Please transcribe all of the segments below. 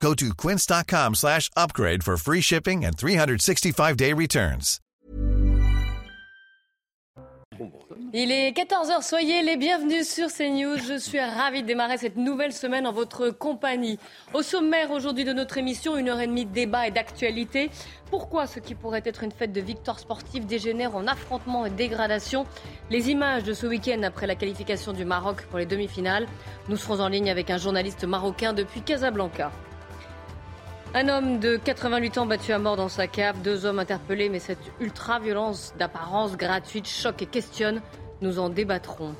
Go to quince.com slash upgrade for free shipping and 365-day returns. Il est 14h, soyez les bienvenus sur CNews. Je suis ravie de démarrer cette nouvelle semaine en votre compagnie. Au sommaire aujourd'hui de notre émission, une heure et demie de débat et d'actualité. Pourquoi ce qui pourrait être une fête de victoire sportive dégénère en affrontement et dégradation? Les images de ce week-end après la qualification du Maroc pour les demi-finales. Nous serons en ligne avec un journaliste marocain depuis Casablanca. Un homme de 88 ans battu à mort dans sa cave, deux hommes interpellés, mais cette ultra-violence d'apparence gratuite choque et questionne. Nous en débattrons.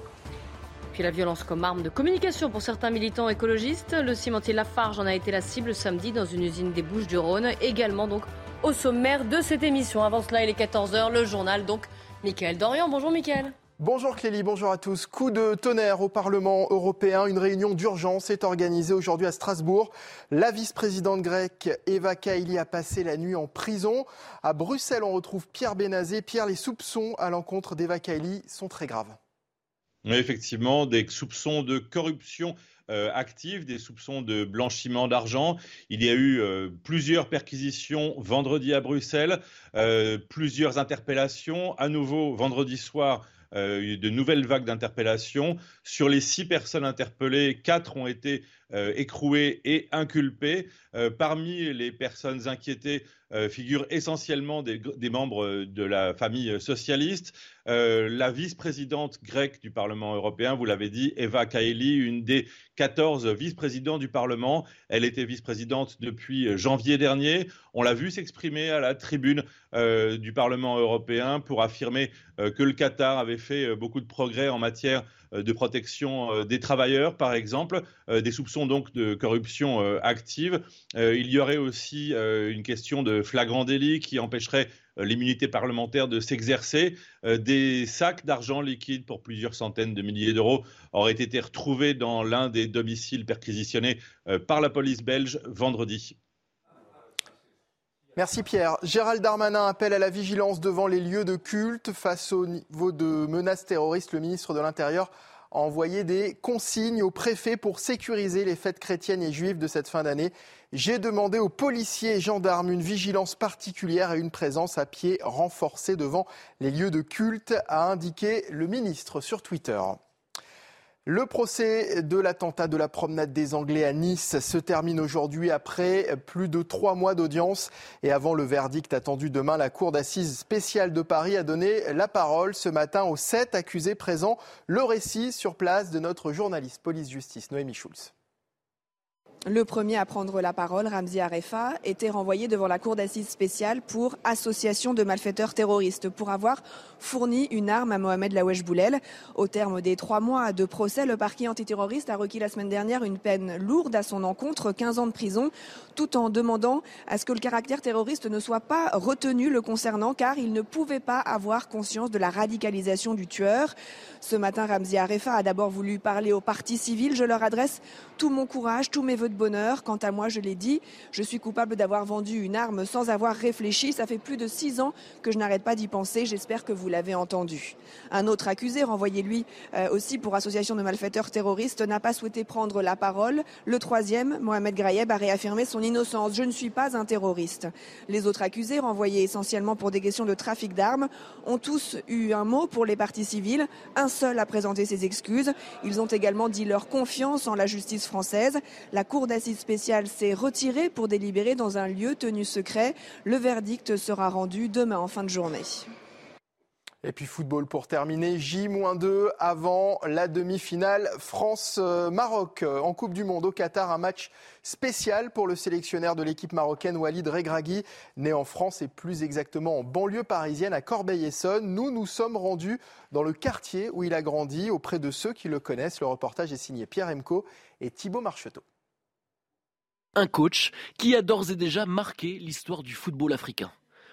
Puis la violence comme arme de communication pour certains militants écologistes. Le cimentier Lafarge en a été la cible samedi dans une usine des Bouches du Rhône, également donc au sommaire de cette émission. Avant cela, il est 14h, le journal donc. Michael Dorian, bonjour Michael. Bonjour Clélie, bonjour à tous. Coup de tonnerre au Parlement européen. Une réunion d'urgence est organisée aujourd'hui à Strasbourg. La vice-présidente grecque Eva Kaili a passé la nuit en prison. À Bruxelles, on retrouve Pierre Benazé. Pierre, les soupçons à l'encontre d'Eva Kaili sont très graves. Effectivement, des soupçons de corruption euh, active, des soupçons de blanchiment d'argent. Il y a eu euh, plusieurs perquisitions vendredi à Bruxelles, euh, plusieurs interpellations. À nouveau, vendredi soir, euh, de nouvelles vagues d'interpellations. Sur les six personnes interpellées, quatre ont été euh, écrouées et inculpées. Euh, parmi les personnes inquiétées figurent essentiellement des, membres de la famille socialiste. la vice-présidente grecque du Parlement européen, vous l'avez dit, Eva Kaili, une des 14 vice-présidents du Parlement. Elle était vice-présidente depuis janvier dernier. On l'a vu s'exprimer à la tribune du Parlement européen pour affirmer que le Qatar avait fait euh, beaucoup de progrès en matière euh, de protection euh, des travailleurs, par exemple, des soupçons donc de corruption active. Il y aurait aussi une question de flagrant délit qui empêcherait l'immunité parlementaire de s'exercer. Des sacs d'argent liquide pour plusieurs centaines de milliers d'euros auraient été retrouvés dans l'un des domiciles perquisitionnés par la police belge vendredi. Merci Pierre. Gérald Darmanin appelle à la vigilance devant les lieux de culte face au niveau de menaces terroristes. Le ministre de l'Intérieur envoyé des consignes aux préfets pour sécuriser les fêtes chrétiennes et juives de cette fin d'année. J'ai demandé aux policiers et gendarmes une vigilance particulière et une présence à pied renforcée devant les lieux de culte, a indiqué le ministre sur Twitter. Le procès de l'attentat de la promenade des Anglais à Nice se termine aujourd'hui après plus de trois mois d'audience et avant le verdict attendu demain. La Cour d'assises spéciale de Paris a donné la parole ce matin aux sept accusés présents. Le récit sur place de notre journaliste police-justice Noémie Schulz. Le premier à prendre la parole, Ramzi Arefa, était renvoyé devant la cour d'assises spéciale pour association de malfaiteurs terroristes pour avoir fourni une arme à Mohamed Lawesh Boulel. Au terme des trois mois de procès, le parquet antiterroriste a requis la semaine dernière une peine lourde à son encontre, 15 ans de prison, tout en demandant à ce que le caractère terroriste ne soit pas retenu le concernant car il ne pouvait pas avoir conscience de la radicalisation du tueur. Ce matin, Ramzi Arefa a d'abord voulu parler aux partis civils. Je leur adresse tout mon courage, tous mes de bonheur. Quant à moi, je l'ai dit, je suis coupable d'avoir vendu une arme sans avoir réfléchi. Ça fait plus de six ans que je n'arrête pas d'y penser. J'espère que vous l'avez entendu. Un autre accusé, renvoyé lui euh, aussi pour association de malfaiteurs terroristes, n'a pas souhaité prendre la parole. Le troisième, Mohamed Grayeb, a réaffirmé son innocence. Je ne suis pas un terroriste. Les autres accusés, renvoyés essentiellement pour des questions de trafic d'armes, ont tous eu un mot pour les parties civiles. Un seul a présenté ses excuses. Ils ont également dit leur confiance en la justice française. La Cour d'assises spéciale s'est retirée pour délibérer dans un lieu tenu secret. Le verdict sera rendu demain en fin de journée. Et puis football pour terminer, J-2 avant la demi-finale France-Maroc en Coupe du Monde au Qatar, un match spécial pour le sélectionneur de l'équipe marocaine Walid Regragui, né en France et plus exactement en banlieue parisienne à Corbeil-Essonne. Nous nous sommes rendus dans le quartier où il a grandi auprès de ceux qui le connaissent. Le reportage est signé Pierre Emco et Thibaut Marcheteau. Un coach qui a d'ores et déjà marqué l'histoire du football africain.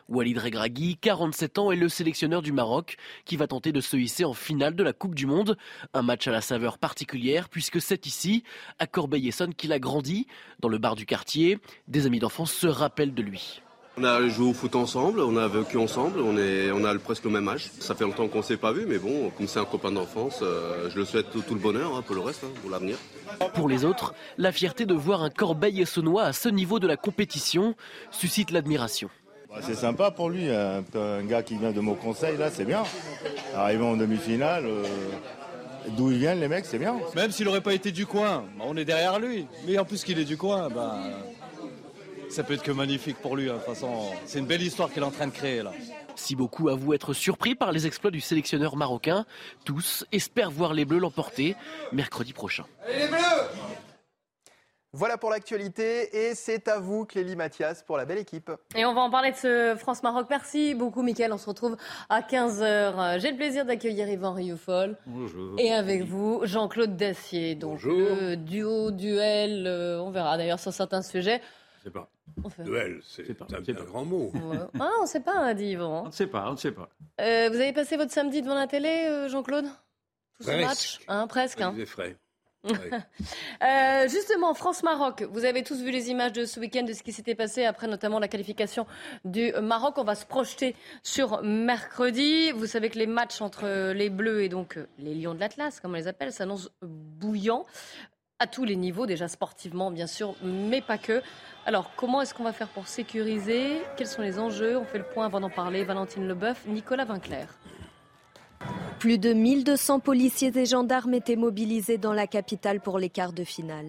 Walid Regragui, 47 ans, est le sélectionneur du Maroc qui va tenter de se hisser en finale de la Coupe du Monde. Un match à la saveur particulière puisque c'est ici, à Corbeil-Essonne, qu'il a grandi. Dans le bar du quartier, des amis d'enfance se rappellent de lui. On a joué au foot ensemble, on a vécu ensemble, on, est, on a presque le même âge. Ça fait longtemps qu'on ne s'est pas vu, mais bon, comme c'est un copain d'enfance, euh, je le souhaite tout, le bonheur hein, pour le reste, hein, pour l'avenir. Pour les autres, la fierté de voir un corbeil essonnois à ce niveau de la compétition suscite l'admiration. Bah, c'est sympa pour lui, un, gars qui vient de mon conseil, là, c'est bien. Arrivant en demi-finale, euh, d'où ils viennent les mecs, c'est bien. Même s'il n'aurait pas été du coin, bah, on est derrière lui. Mais en plus qu'il est du coin, bah, ça peut être que magnifique pour lui. Hein. De toute façon, c'est une belle histoire qu'il est en train de créer là. Si beaucoup avouent être surpris par les exploits du sélectionneur marocain, tous espèrent voir les Bleus l'emporter mercredi prochain. les Bleus voilà pour l'actualité et c'est à vous Clélie Mathias pour la belle équipe. Et on va en parler de ce France-Maroc. Merci beaucoup Mickaël, on se retrouve à 15h. J'ai le plaisir d'accueillir Yvan Rioufol. Bonjour. Et avec vous Jean-Claude Dacier. Donc Bonjour. duo, duel, euh, on verra d'ailleurs sur certains sujets. Sais pas. Duel, c'est un, grand mot. Ah, on ne sait pas, hein, dit Yvan. On ne sait pas, on ne sait pas. Euh, vous avez passé votre samedi devant la télé, euh, Jean-Claude? Tout ce match? Hein, Presque. Hein. frais. euh, justement, France-Maroc, vous avez tous vu les images de ce week-end de ce qui s'était passé après notamment la qualification du Maroc. On va se projeter sur mercredi. Vous savez que les matchs entre les Bleus et donc les Lions de l'Atlas, comme on les appelle, s'annoncent bouillants à tous les niveaux, déjà sportivement bien sûr, mais pas que. Alors, comment est-ce qu'on va faire pour sécuriser? Quels sont les enjeux? On fait le point avant d'en parler. Valentine Leboeuf, Nicolas Vinclair. Plus de 1200 policiers et gendarmes étaient mobilisés dans la capitale pour les quarts de finale.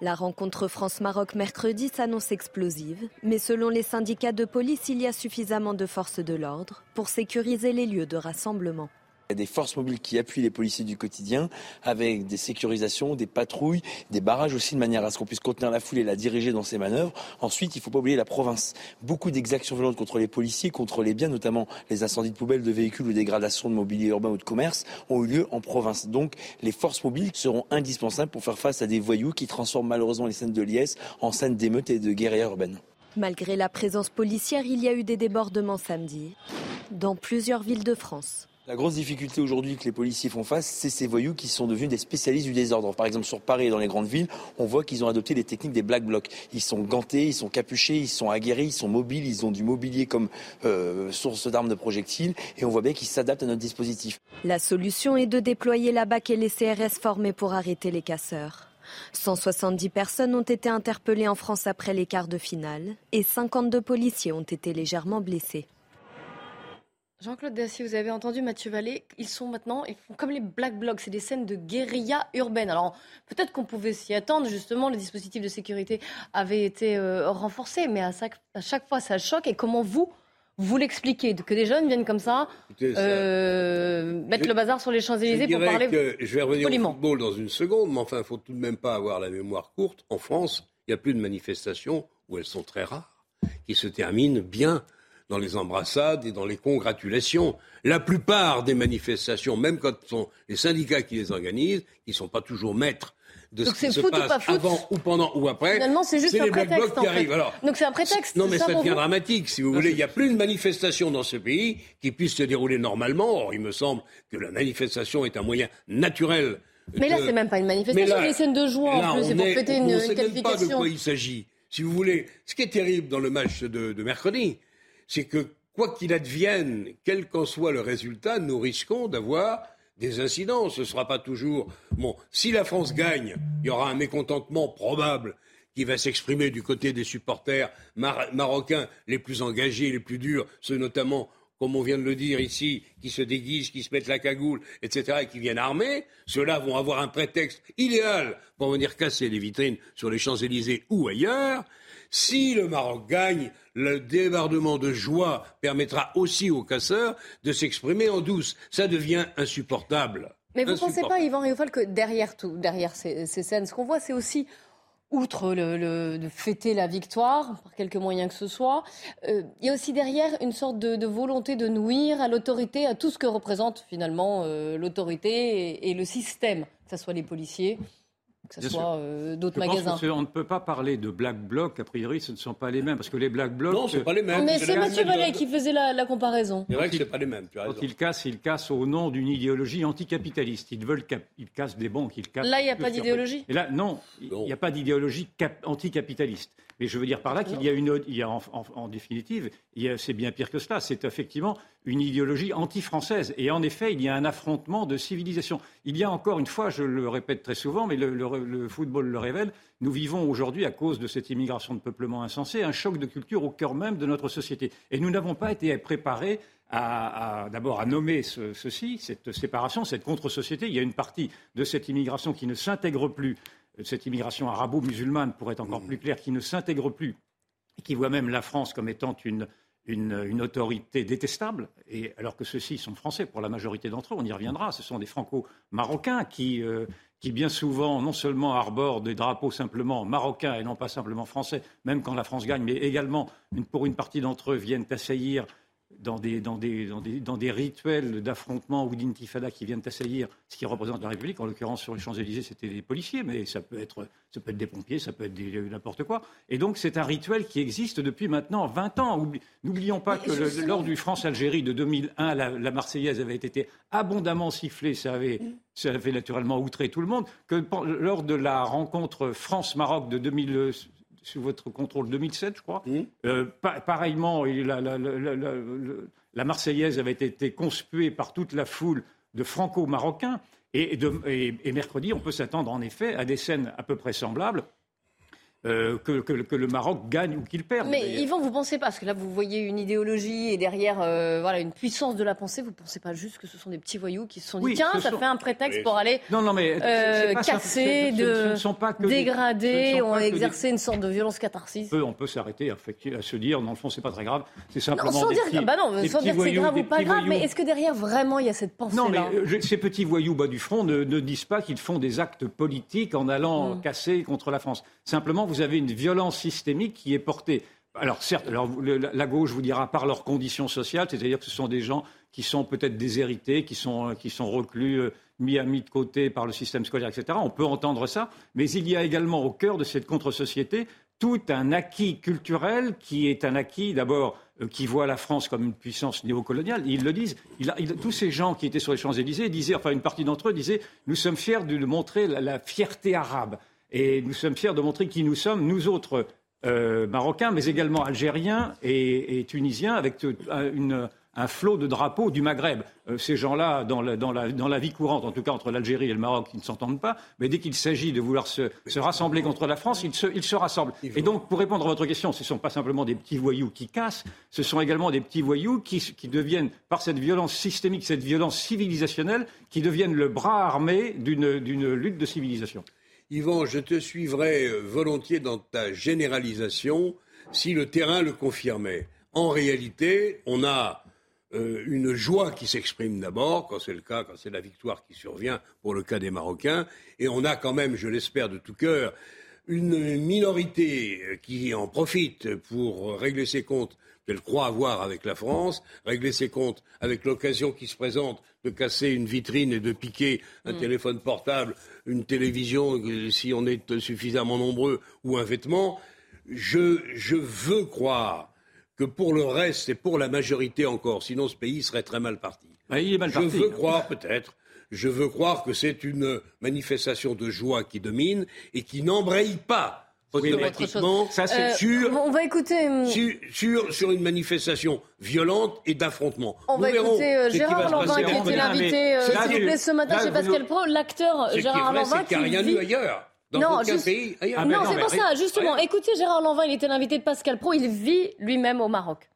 La rencontre France-Maroc mercredi s'annonce explosive, mais selon les syndicats de police, il y a suffisamment de forces de l'ordre pour sécuriser les lieux de rassemblement. Il y a des forces mobiles qui appuient les policiers du quotidien avec des sécurisations, des patrouilles, des barrages aussi de manière à ce qu'on puisse contenir la foule et la diriger dans ses manœuvres. Ensuite, il ne faut pas oublier la province. Beaucoup d'exactions violentes contre les policiers, contre les biens, notamment les incendies de poubelles, de véhicules ou dégradations de mobilier urbain ou de commerce, ont eu lieu en province. Donc, les forces mobiles seront indispensables pour faire face à des voyous qui transforment malheureusement les scènes de liesse en scènes d'émeutes et de guérillas urbaines. Malgré la présence policière, il y a eu des débordements samedi dans plusieurs villes de France. La grosse difficulté aujourd'hui que les policiers font face, c'est ces voyous qui sont devenus des spécialistes du désordre. Par exemple, sur Paris et dans les grandes villes, on voit qu'ils ont adopté les techniques des black blocs. Ils sont gantés, ils sont capuchés, ils sont aguerris, ils sont mobiles, ils ont du mobilier comme euh, source d'armes de projectiles et on voit bien qu'ils s'adaptent à notre dispositif. La solution est de déployer la BAC et les CRS formés pour arrêter les casseurs. 170 personnes ont été interpellées en France après les quarts de finale et 52 policiers ont été légèrement blessés. Jean-Claude Dacier, vous avez entendu Mathieu Vallée, ils sont maintenant, ils font comme les Black Blocs, c'est des scènes de guérilla urbaine. Alors peut-être qu'on pouvait s'y attendre, justement, le dispositif de sécurité avait été euh, renforcé, mais à chaque, à chaque, fois ça choque. Et comment vous, vous l'expliquez? Que des jeunes viennent comme ça, euh, mettre le bazar sur les Champs-Élysées pour parler. Que je vais revenir au football dans une seconde, mais enfin, il ne faut tout de même pas avoir la mémoire courte. En France, il n'y a plus de manifestations, où elles sont très rares, qui se terminent bien dans les embrassades et dans les congratulations. La plupart des manifestations, même quand ce sont les syndicats qui les organisent, qui ne sont pas toujours maîtres de ce qui se passe avant ou pendant ou après. Finalement, c'est juste un les prétexte. qui arrivent. Alors, Donc c'est un prétexte. Non, mais ça, devient dramatique, si vous voulez. Il n'y a plus de manifestation dans ce pays qui puisse se dérouler normalement. Or, il me semble que la manifestation est un moyen naturel. Mais là, c'est même pas une manifestation, c'est une scène de joie en plus, c'est pour fêter une, on qualification. pas de quoi il s'agit. Si vous voulez, ce qui est terrible dans le match de, de mercredi, c'est que quoi qu'il advienne, quel qu'en soit le résultat, nous risquons d'avoir des incidents. Ce ne sera pas toujours. Bon, si la France gagne, il y aura un mécontentement probable qui va s'exprimer du côté des supporters marocains les plus engagés, les plus durs, ceux notamment, comme on vient de le dire ici, qui se déguisent, qui se mettent la cagoule, etc., et qui viennent armés. Ceux-là vont avoir un prétexte idéal pour venir casser les vitrines sur les Champs-Élysées ou ailleurs. Si le Maroc gagne, le débordement de joie permettra aussi aux casseurs de s'exprimer en douce. Ça devient insupportable. Mais vous ne pensez pas, Yvan Riofol, que derrière tout, derrière ces, scènes, ce qu'on voit, c'est aussi outre le, de fêter la victoire, par quelque moyen que ce soit, euh, il y a aussi derrière une sorte de, volonté de nuire à l'autorité, à tout ce que représente finalement euh, l'autorité et, et, le système, que ce soit les policiers, que ce soit euh, d'autres magasins. on ne peut pas parler de Black Bloc, a priori ce ne sont pas les mêmes, parce que les Black Blocs... Non, ce sont pas les mêmes. Mais c'est M. Vallet qui faisait la, comparaison. C'est vrai que ce pas les mêmes, tu as Quand ils cassent, ils cassent au nom d'une idéologie anticapitaliste. Ils veulent ils cassent des banques, ils cassent... Là, il n'y a pas d'idéologie Et là, non, il n'y a pas d'idéologie anticapitaliste. Mais je veux dire par là qu'il y a une, il y a en, définitive, c'est bien pire que cela. C'est effectivement une idéologie anti-française. Et en effet, il y a un affrontement de civilisation. Il y a encore une fois, je le répète très souvent, mais le, football le révèle, nous vivons aujourd'hui, à cause de cette immigration de peuplement insensé, un choc de culture au cœur même de notre société. Et nous n'avons pas été préparés à, d'abord à nommer ceci, cette séparation, cette contre-société. Il y a une partie de cette immigration qui ne s'intègre plus cette immigration arabo-musulmane, pour être encore plus clair, qui ne s'intègre plus et qui voit même la France comme étant une, une, autorité détestable, et alors que ceux-ci sont français pour la majorité d'entre eux, on y reviendra, ce sont des franco-marocains qui, euh, qui bien souvent non seulement arborent des drapeaux simplement marocains et non pas simplement français, même quand la France gagne, mais également pour une partie d'entre eux viennent assaillir dans des, dans des, dans des, dans des rituels d'affrontement ou d'intifada qui viennent assaillir ce qui représente la République. En l'occurrence, sur les Champs-Élysées, c'était des policiers, mais ça peut, être, ça peut être des pompiers, ça peut être n'importe quoi. Et donc, c'est un rituel qui existe depuis maintenant 20 ans. N'oublions pas que lors du France-Algérie de 2001, la, la, Marseillaise avait été abondamment sifflée. Ça avait, ça avait naturellement outré tout le monde. Que lors de la rencontre France-Maroc de 2000 sous votre contrôle 2007, je crois. Mmh. Euh, pareillement, la, Marseillaise avait été conspuée par toute la foule de franco-marocains. et, mercredi, on peut s'attendre en effet à des scènes à peu près semblables euh, que, que, le Maroc gagne ou qu'il perde. Mais Yvan, vous pensez pas, parce que là vous voyez une idéologie et derrière euh, voilà, une puissance de la pensée, vous pensez pas juste que ce sont des petits voyous qui se sont dit tiens, ça fait un prétexte pour aller non, non, mais euh, casser, de, dégrader, on exercer une sorte de violence catharsis. On peut, s'arrêter à, se dire, dans le fond, c'est pas très grave, c'est simplement. sans des dire, petits, bah non, sans dire que c'est grave ou pas grave, mais est-ce que derrière vraiment il y a cette pensée Non, mais ces petits voyous bas du front ne, disent pas qu'ils font des actes politiques en allant mm. casser contre la France. Simplement, vous avez une violence systémique qui est portée. Alors certes, la gauche vous dira par leurs conditions sociales, c'est-à-dire que ce sont des gens qui sont peut-être déshérités, qui sont, qui sont reclus, euh, mis à mis de côté par le système scolaire, etc. On peut entendre ça, mais il y a également au cœur de cette contre-société tout un acquis culturel qui est un acquis d'abord euh, qui voit la France comme une puissance néocoloniale. Ils le disent. tous ces gens qui étaient sur les Champs-Élysées disaient, enfin une partie d'entre eux disaient, nous sommes fiers de montrer la fierté arabe. Et nous sommes fiers de montrer qui nous sommes, nous autres euh, Marocains, mais également Algériens et, Tunisiens, avec un flot de drapeaux du Maghreb. Euh, ces gens-là, dans la, vie courante, en tout cas entre l'Algérie et le Maroc, ils ne s'entendent pas, mais dès qu'il s'agit de vouloir se, rassembler contre la France, ils se, rassemblent. Et donc, pour répondre à votre question, ce ne sont pas simplement des petits voyous qui cassent, ce sont également des petits voyous qui, qui deviennent, par cette violence systémique, cette violence civilisationnelle, qui deviennent le bras armé d'une lutte de civilisation. Yvan, je te suivrais euh, volontiers dans ta généralisation si le terrain le confirmait. En réalité, on a euh, une joie qui s'exprime d'abord, quand c'est le cas, quand c'est la victoire qui survient pour le cas des Marocains, et on a quand même, je l'espère de tout cœur, une minorité euh, qui en profite pour régler ses comptes qu'elle croit avoir avec la France, régler ses comptes avec l'occasion qui se présente de casser une vitrine et de piquer un mm. téléphone portable, une télévision, si on est suffisamment nombreux, ou un vêtement. Je, je veux croire que pour le reste et pour la majorité encore, sinon ce pays serait très mal parti. Il est mal je veux croire peut-être je veux croire que c'est une manifestation de joie qui domine et qui n'embraye pas automatiquement ça, euh, sur, on va écouter euh, sur, sur, une manifestation violente et d'affrontement. On va écouter euh, Gérard Lanvin qui était l'invité s'il vous plaît ce matin chez Pascal Pro, l'acteur Gérard Lanvin qui, n'y a rien eu ailleurs. Dans non, pays, ah, non, c'est pour ça, justement. Écoutez, Gérard Lanvin, il était l'invité de Pascal Pro, il vit lui-même au Maroc.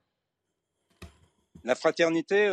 La fraternité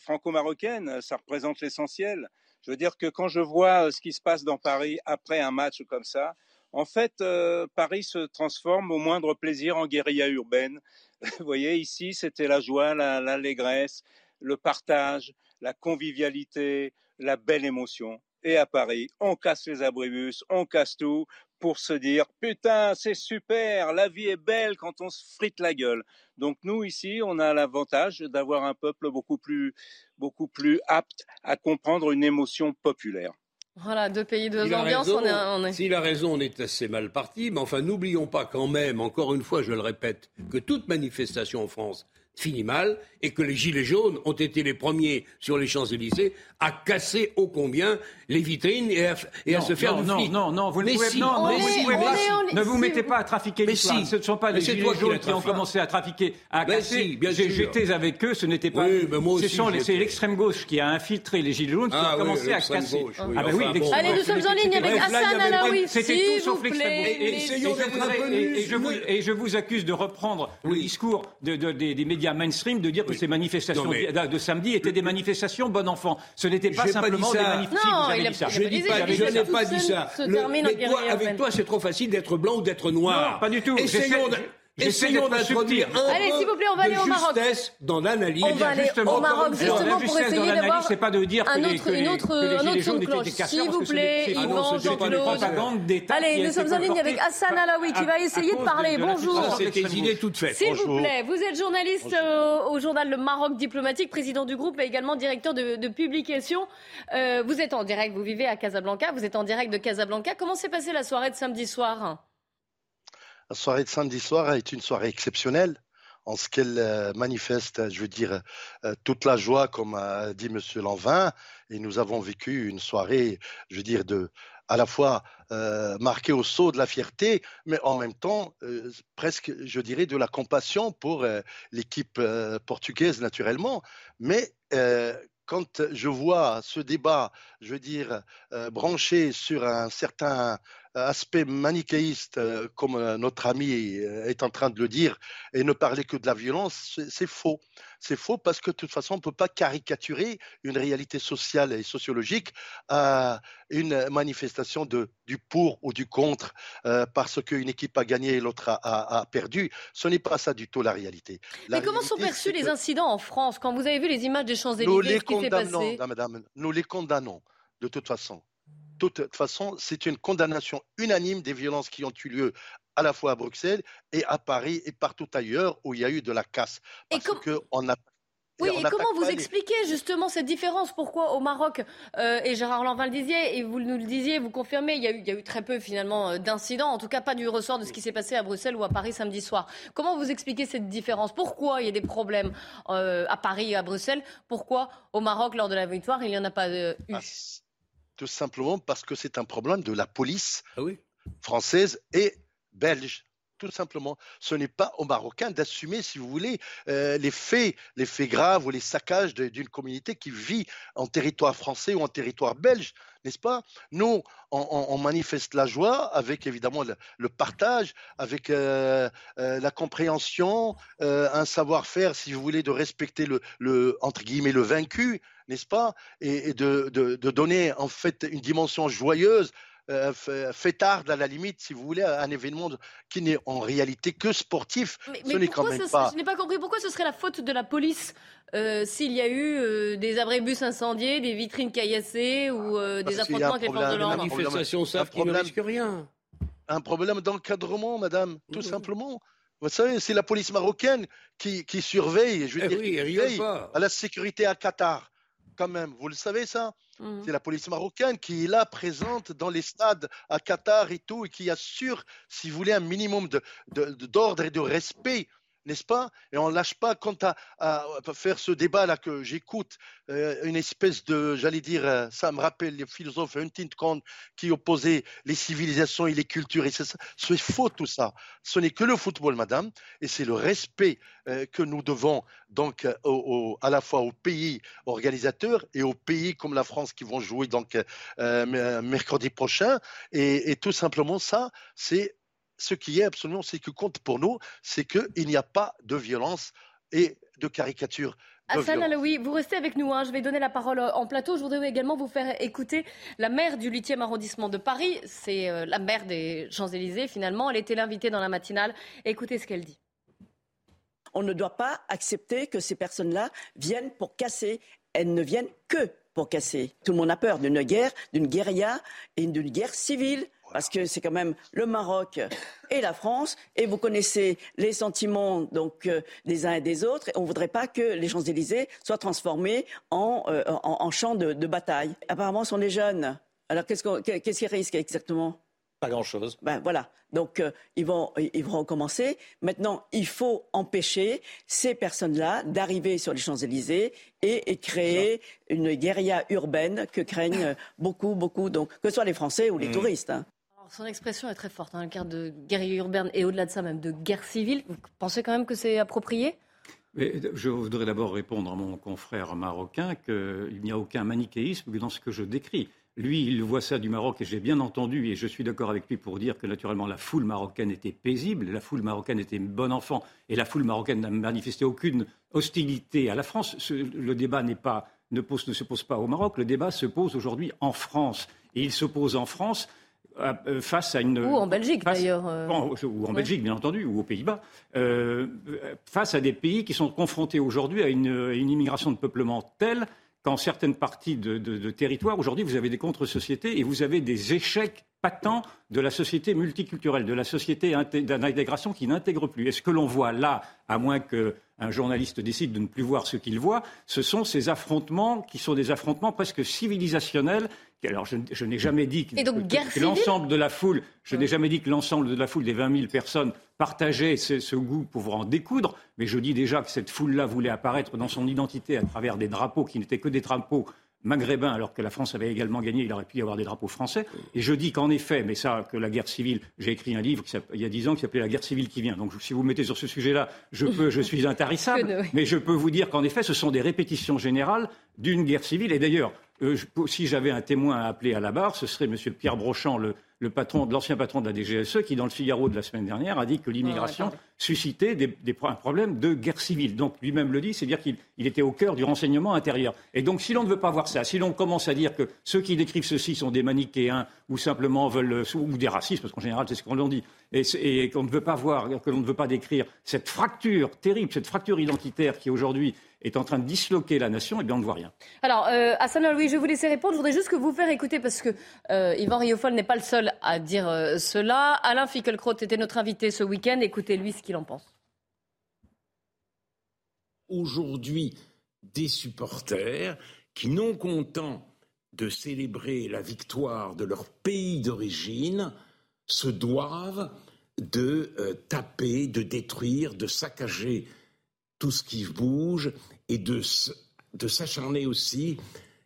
franco-marocaine, ça représente l'essentiel. Je veux dire que quand je vois ce qui se passe dans Paris après un match comme ça, en fait, euh, Paris se transforme au moindre plaisir en guérilla urbaine. Vous voyez, ici, c'était la joie, l'allégresse, le partage, la convivialité, la belle émotion. Et à Paris, on casse les abribus, on casse tout pour se dire putain, c'est super, la vie est belle quand on se frite la gueule. Donc nous ici, on a l'avantage d'avoir un peuple beaucoup plus beaucoup plus apte à comprendre une émotion populaire. Voilà, deux pays, deux ambiances. on est, S'il a raison, on est assez mal parti. Mais enfin, n'oublions pas quand même, encore une fois, je le répète, que toute manifestation en France finit mal et que les Gilets jaunes ont été les premiers sur les Champs-Élysées à casser ô combien les vitrines et à, se faire non, du non, flic. Non, non, vous ne pouvez, non, non, vous pouvez pas. Ne vous mettez pas à trafiquer l'histoire. Ce ne sont pas les Gilets jaunes qui ont commencé à trafiquer, à casser. J'étais avec eux, ce n'était pas. C'est l'extrême gauche qui a infiltré les Gilets jaunes qui ah ont commencé à casser. Ah ben oui, Allez, nous sommes en ligne avec Hassan Alaoui. C'était tout sauf l'extrême gauche. Et je vous accuse de reprendre le discours des médias mainstream de dire que ces manifestations de samedi étaient des manifestations bon enfant. Ce n'était pas simplement des manifestations. Non, il a, ça. Je n'ai pas dit ça. avec toi, c'est trop facile d'être blanc ou d'être noir. Non, pas du tout. Essayons Essayons d'introduire un Allez, s'il vous plaît, on va aller au Maroc. dans l'analyse. On va aller au Maroc justement pour essayer d'avoir c'est pas de dire un autre, une autre, un autre son de cloche. S'il vous plaît, Yvan, Jean-Claude. Allez, nous sommes en ligne avec Hassan Alaoui qui va essayer de parler. Bonjour. C'était une idée toute faite. S'il vous plaît, vous êtes journaliste au journal Le Maroc Diplomatique, président du groupe et également directeur de publication. Vous êtes en direct, vous vivez à Casablanca, vous êtes en direct de Casablanca. Comment s'est passée la soirée de samedi soir? La soirée de samedi soir est une soirée exceptionnelle en ce qu'elle euh, manifeste, je veux dire, euh, toute la joie, comme a dit M. Lanvin. Et nous avons vécu une soirée, je veux dire, à la fois euh, marquée au saut de la fierté, mais en même temps, presque, je dirais, de la compassion pour l'équipe portugaise, naturellement. Mais quand je vois ce débat, je veux dire, branché sur un certain aspect manichéiste, euh, comme euh, notre ami euh, est en train de le dire, et ne parler que de la violence, c'est faux. C'est faux parce que de toute façon, on ne peut pas caricaturer une réalité sociale et sociologique à une manifestation de, du pour ou du contre parce qu'une équipe a gagné et l'autre a, perdu. Ce n'est pas ça du tout la réalité. Mais comment sont perçus les incidents en France? Quand vous avez vu les images des Champs-Élysées, qui s'est passé? madame, Nous les condamnons de toute façon toute façon, c'est une condamnation unanime des violences qui ont eu lieu à la fois à Bruxelles et à Paris et partout ailleurs où il y a eu de la casse. Parce que on a oui, et, comment vous expliquez justement cette différence? Pourquoi au Maroc, euh, et Gérard Lanvin le disait, et vous nous le disiez, vous confirmez, il y a eu, il y a eu très peu finalement euh, d'incidents, en tout cas pas du ressort de ce qui s'est passé à Bruxelles ou à Paris samedi soir. Comment vous expliquez cette différence? Pourquoi il y a des problèmes euh, à Paris et à Bruxelles? Pourquoi au Maroc, lors de la victoire, il n'y en a pas eu? Ah, tout simplement parce que c'est un problème de la police ah française et belge. Tout simplement, ce n'est pas aux Marocains d'assumer, si vous voulez, euh, les faits, les faits graves ou les saccages d'une communauté qui vit en territoire français ou en territoire belge, n'est-ce pas? Nous, on, manifeste la joie avec évidemment le, partage, avec euh, euh, la compréhension, un savoir-faire, si vous voulez, de respecter le, le entre guillemets le vaincu n'est-ce pas Et, de, donner en fait une dimension joyeuse, euh, fêtarde à la limite, si vous voulez, à un événement qui n'est en réalité que sportif. Mais, ce n'est quand même pas. Je n'ai pas compris pourquoi ce serait la faute de la police euh, s'il y a eu euh, des abribus incendiés, des vitrines caillassées ou des affrontements avec les forces de l'ordre. manifestation savent qu'ils ne risquent rien. Un problème d'encadrement, madame, tout simplement. Vous savez, c'est la police marocaine qui, surveille, je veux eh dire, à la sécurité à Qatar quand même. Vous le savez, ça? Mmh. C'est la police marocaine qui est là, présente dans les stades à Qatar et tout, et qui assure, si vous voulez, un minimum d'ordre de, et de respect n'est-ce pas? Et on ne lâche pas quant à, faire ce débat-là que j'écoute, euh, une espèce de, j'allais dire, euh, ça me rappelle les philosophes Huntington qui opposaient les civilisations et les cultures. Et c'est faux tout ça. Ce n'est que le football, madame, et c'est le respect euh, que nous devons donc à la fois aux pays organisateurs et aux pays comme la France qui vont jouer donc mercredi prochain. Et tout simplement ça, c'est ce qui est absolument, ce qui compte pour nous, c'est qu'il n'y a pas de violence et de caricature. Hassan Alaoui, vous restez avec nous. Hein. Je vais donner la parole euh, en plateau. Je voudrais également vous faire écouter la maire du 8e arrondissement de Paris. C'est euh, la maire des Champs-Élysées, finalement. Elle était l'invitée dans la matinale. Écoutez ce qu'elle dit. On ne doit pas accepter que ces personnes-là viennent pour casser. Elles ne viennent que pour casser. Tout le monde a peur d'une guerre, d'une guérilla et d'une guerre civile parce que c'est quand même le Maroc et la France, et vous connaissez les sentiments donc euh, des uns et des autres. Et on ne voudrait pas que les Champs-Élysées soient transformés en, euh, champs de, bataille. Apparemment, ce sont les jeunes Alors qu'est-ce qu'ils risquent exactement? Pas grand-chose. Ben voilà. Donc euh, ils vont ils vont recommencer. Maintenant, il faut empêcher ces personnes-là d'arriver sur les Champs-Élysées et, créer une guérilla urbaine que craignent beaucoup beaucoup donc que ce soit les Français ou les mmh. touristes. Hein. Son expression est très forte, hein, le cas de guérilla urbaine et au-delà de ça même de guerre civile. Vous pensez quand même que c'est approprié? Je voudrais d'abord répondre à mon confrère marocain qu'il n'y a aucun manichéisme dans ce que je décris. Lui, il voit ça du Maroc et j'ai bien entendu, et je suis d'accord avec lui pour dire que naturellement la foule marocaine était paisible, la foule marocaine était bon enfant et la foule marocaine n'a manifesté aucune hostilité à la France. le débat ne, se pose pas au Maroc, le débat se pose aujourd'hui en France. Et il se pose en France euh, face à une. Ou en Belgique d'ailleurs. Euh. Ou en Belgique, bien entendu, ou aux Pays-Bas. Euh, face à des pays qui sont confrontés aujourd'hui à une, immigration de peuplement telle qu'en certaines parties de, de territoire, aujourd'hui, vous avez des contre-sociétés et vous avez des échecs patents de la société multiculturelle, de la société d'intégration qui n'intègre plus. Et ce que l'on voit là, à moins qu'un journaliste décide de ne plus voir ce qu'il voit, ce sont ces affrontements qui sont des affrontements presque civilisationnels alors, je, n'ai jamais dit que, l'ensemble de la foule, je n'ai jamais dit que l'ensemble de la foule des 20 000 personnes partageait ce, goût pour en découdre, mais je dis déjà que cette foule-là voulait apparaître dans son identité à travers des drapeaux qui n'étaient que des drapeaux maghrébins, alors que la France avait également gagné, il aurait pu y avoir des drapeaux français. Et je dis qu'en effet, mais ça, que la guerre civile, j'ai écrit un livre il y a dix ans qui s'appelait La guerre civile qui vient. Donc si vous me mettez sur ce sujet-là, je, peux, je suis intarissable, mais je peux vous dire qu'en effet, ce sont des répétitions générales d'une guerre civile. Et d'ailleurs, euh, si j'avais un témoin à appeler à la barre, ce serait M. Pierre Brochant, le, patron, l'ancien patron de la DGSE, qui, dans le Figaro de la semaine dernière, a dit que l'immigration suscitait des, des, problèmes de guerre civile. Donc, lui-même le dit, c'est-à-dire qu'il était au cœur du renseignement intérieur. Et donc, si l'on ne veut pas voir ça, si l'on commence à dire que ceux qui décrivent ceci sont des manichéens ou simplement veulent, ou des racistes, parce qu'en général, c'est ce qu'on dit, et, et qu'on ne veut pas voir, que l'on ne veut pas décrire cette fracture terrible, cette fracture identitaire qui aujourd'hui est en train de disloquer la nation, et bien on ne voit rien. Alors, euh, Hassan Aloui, je vais vous laisser répondre. Je voudrais juste que vous faire écouter, parce que euh, Yvan Riofol n'est pas le seul à dire euh, cela. Alain Fickelkraut était notre invité ce week-end. Écoutez-lui ce qu'il en pense. Aujourd'hui, des supporters qui, non contents de célébrer la victoire de leur pays d'origine, se doivent de euh, taper, de détruire, de saccager tout ce qui bouge et de, de s'acharner aussi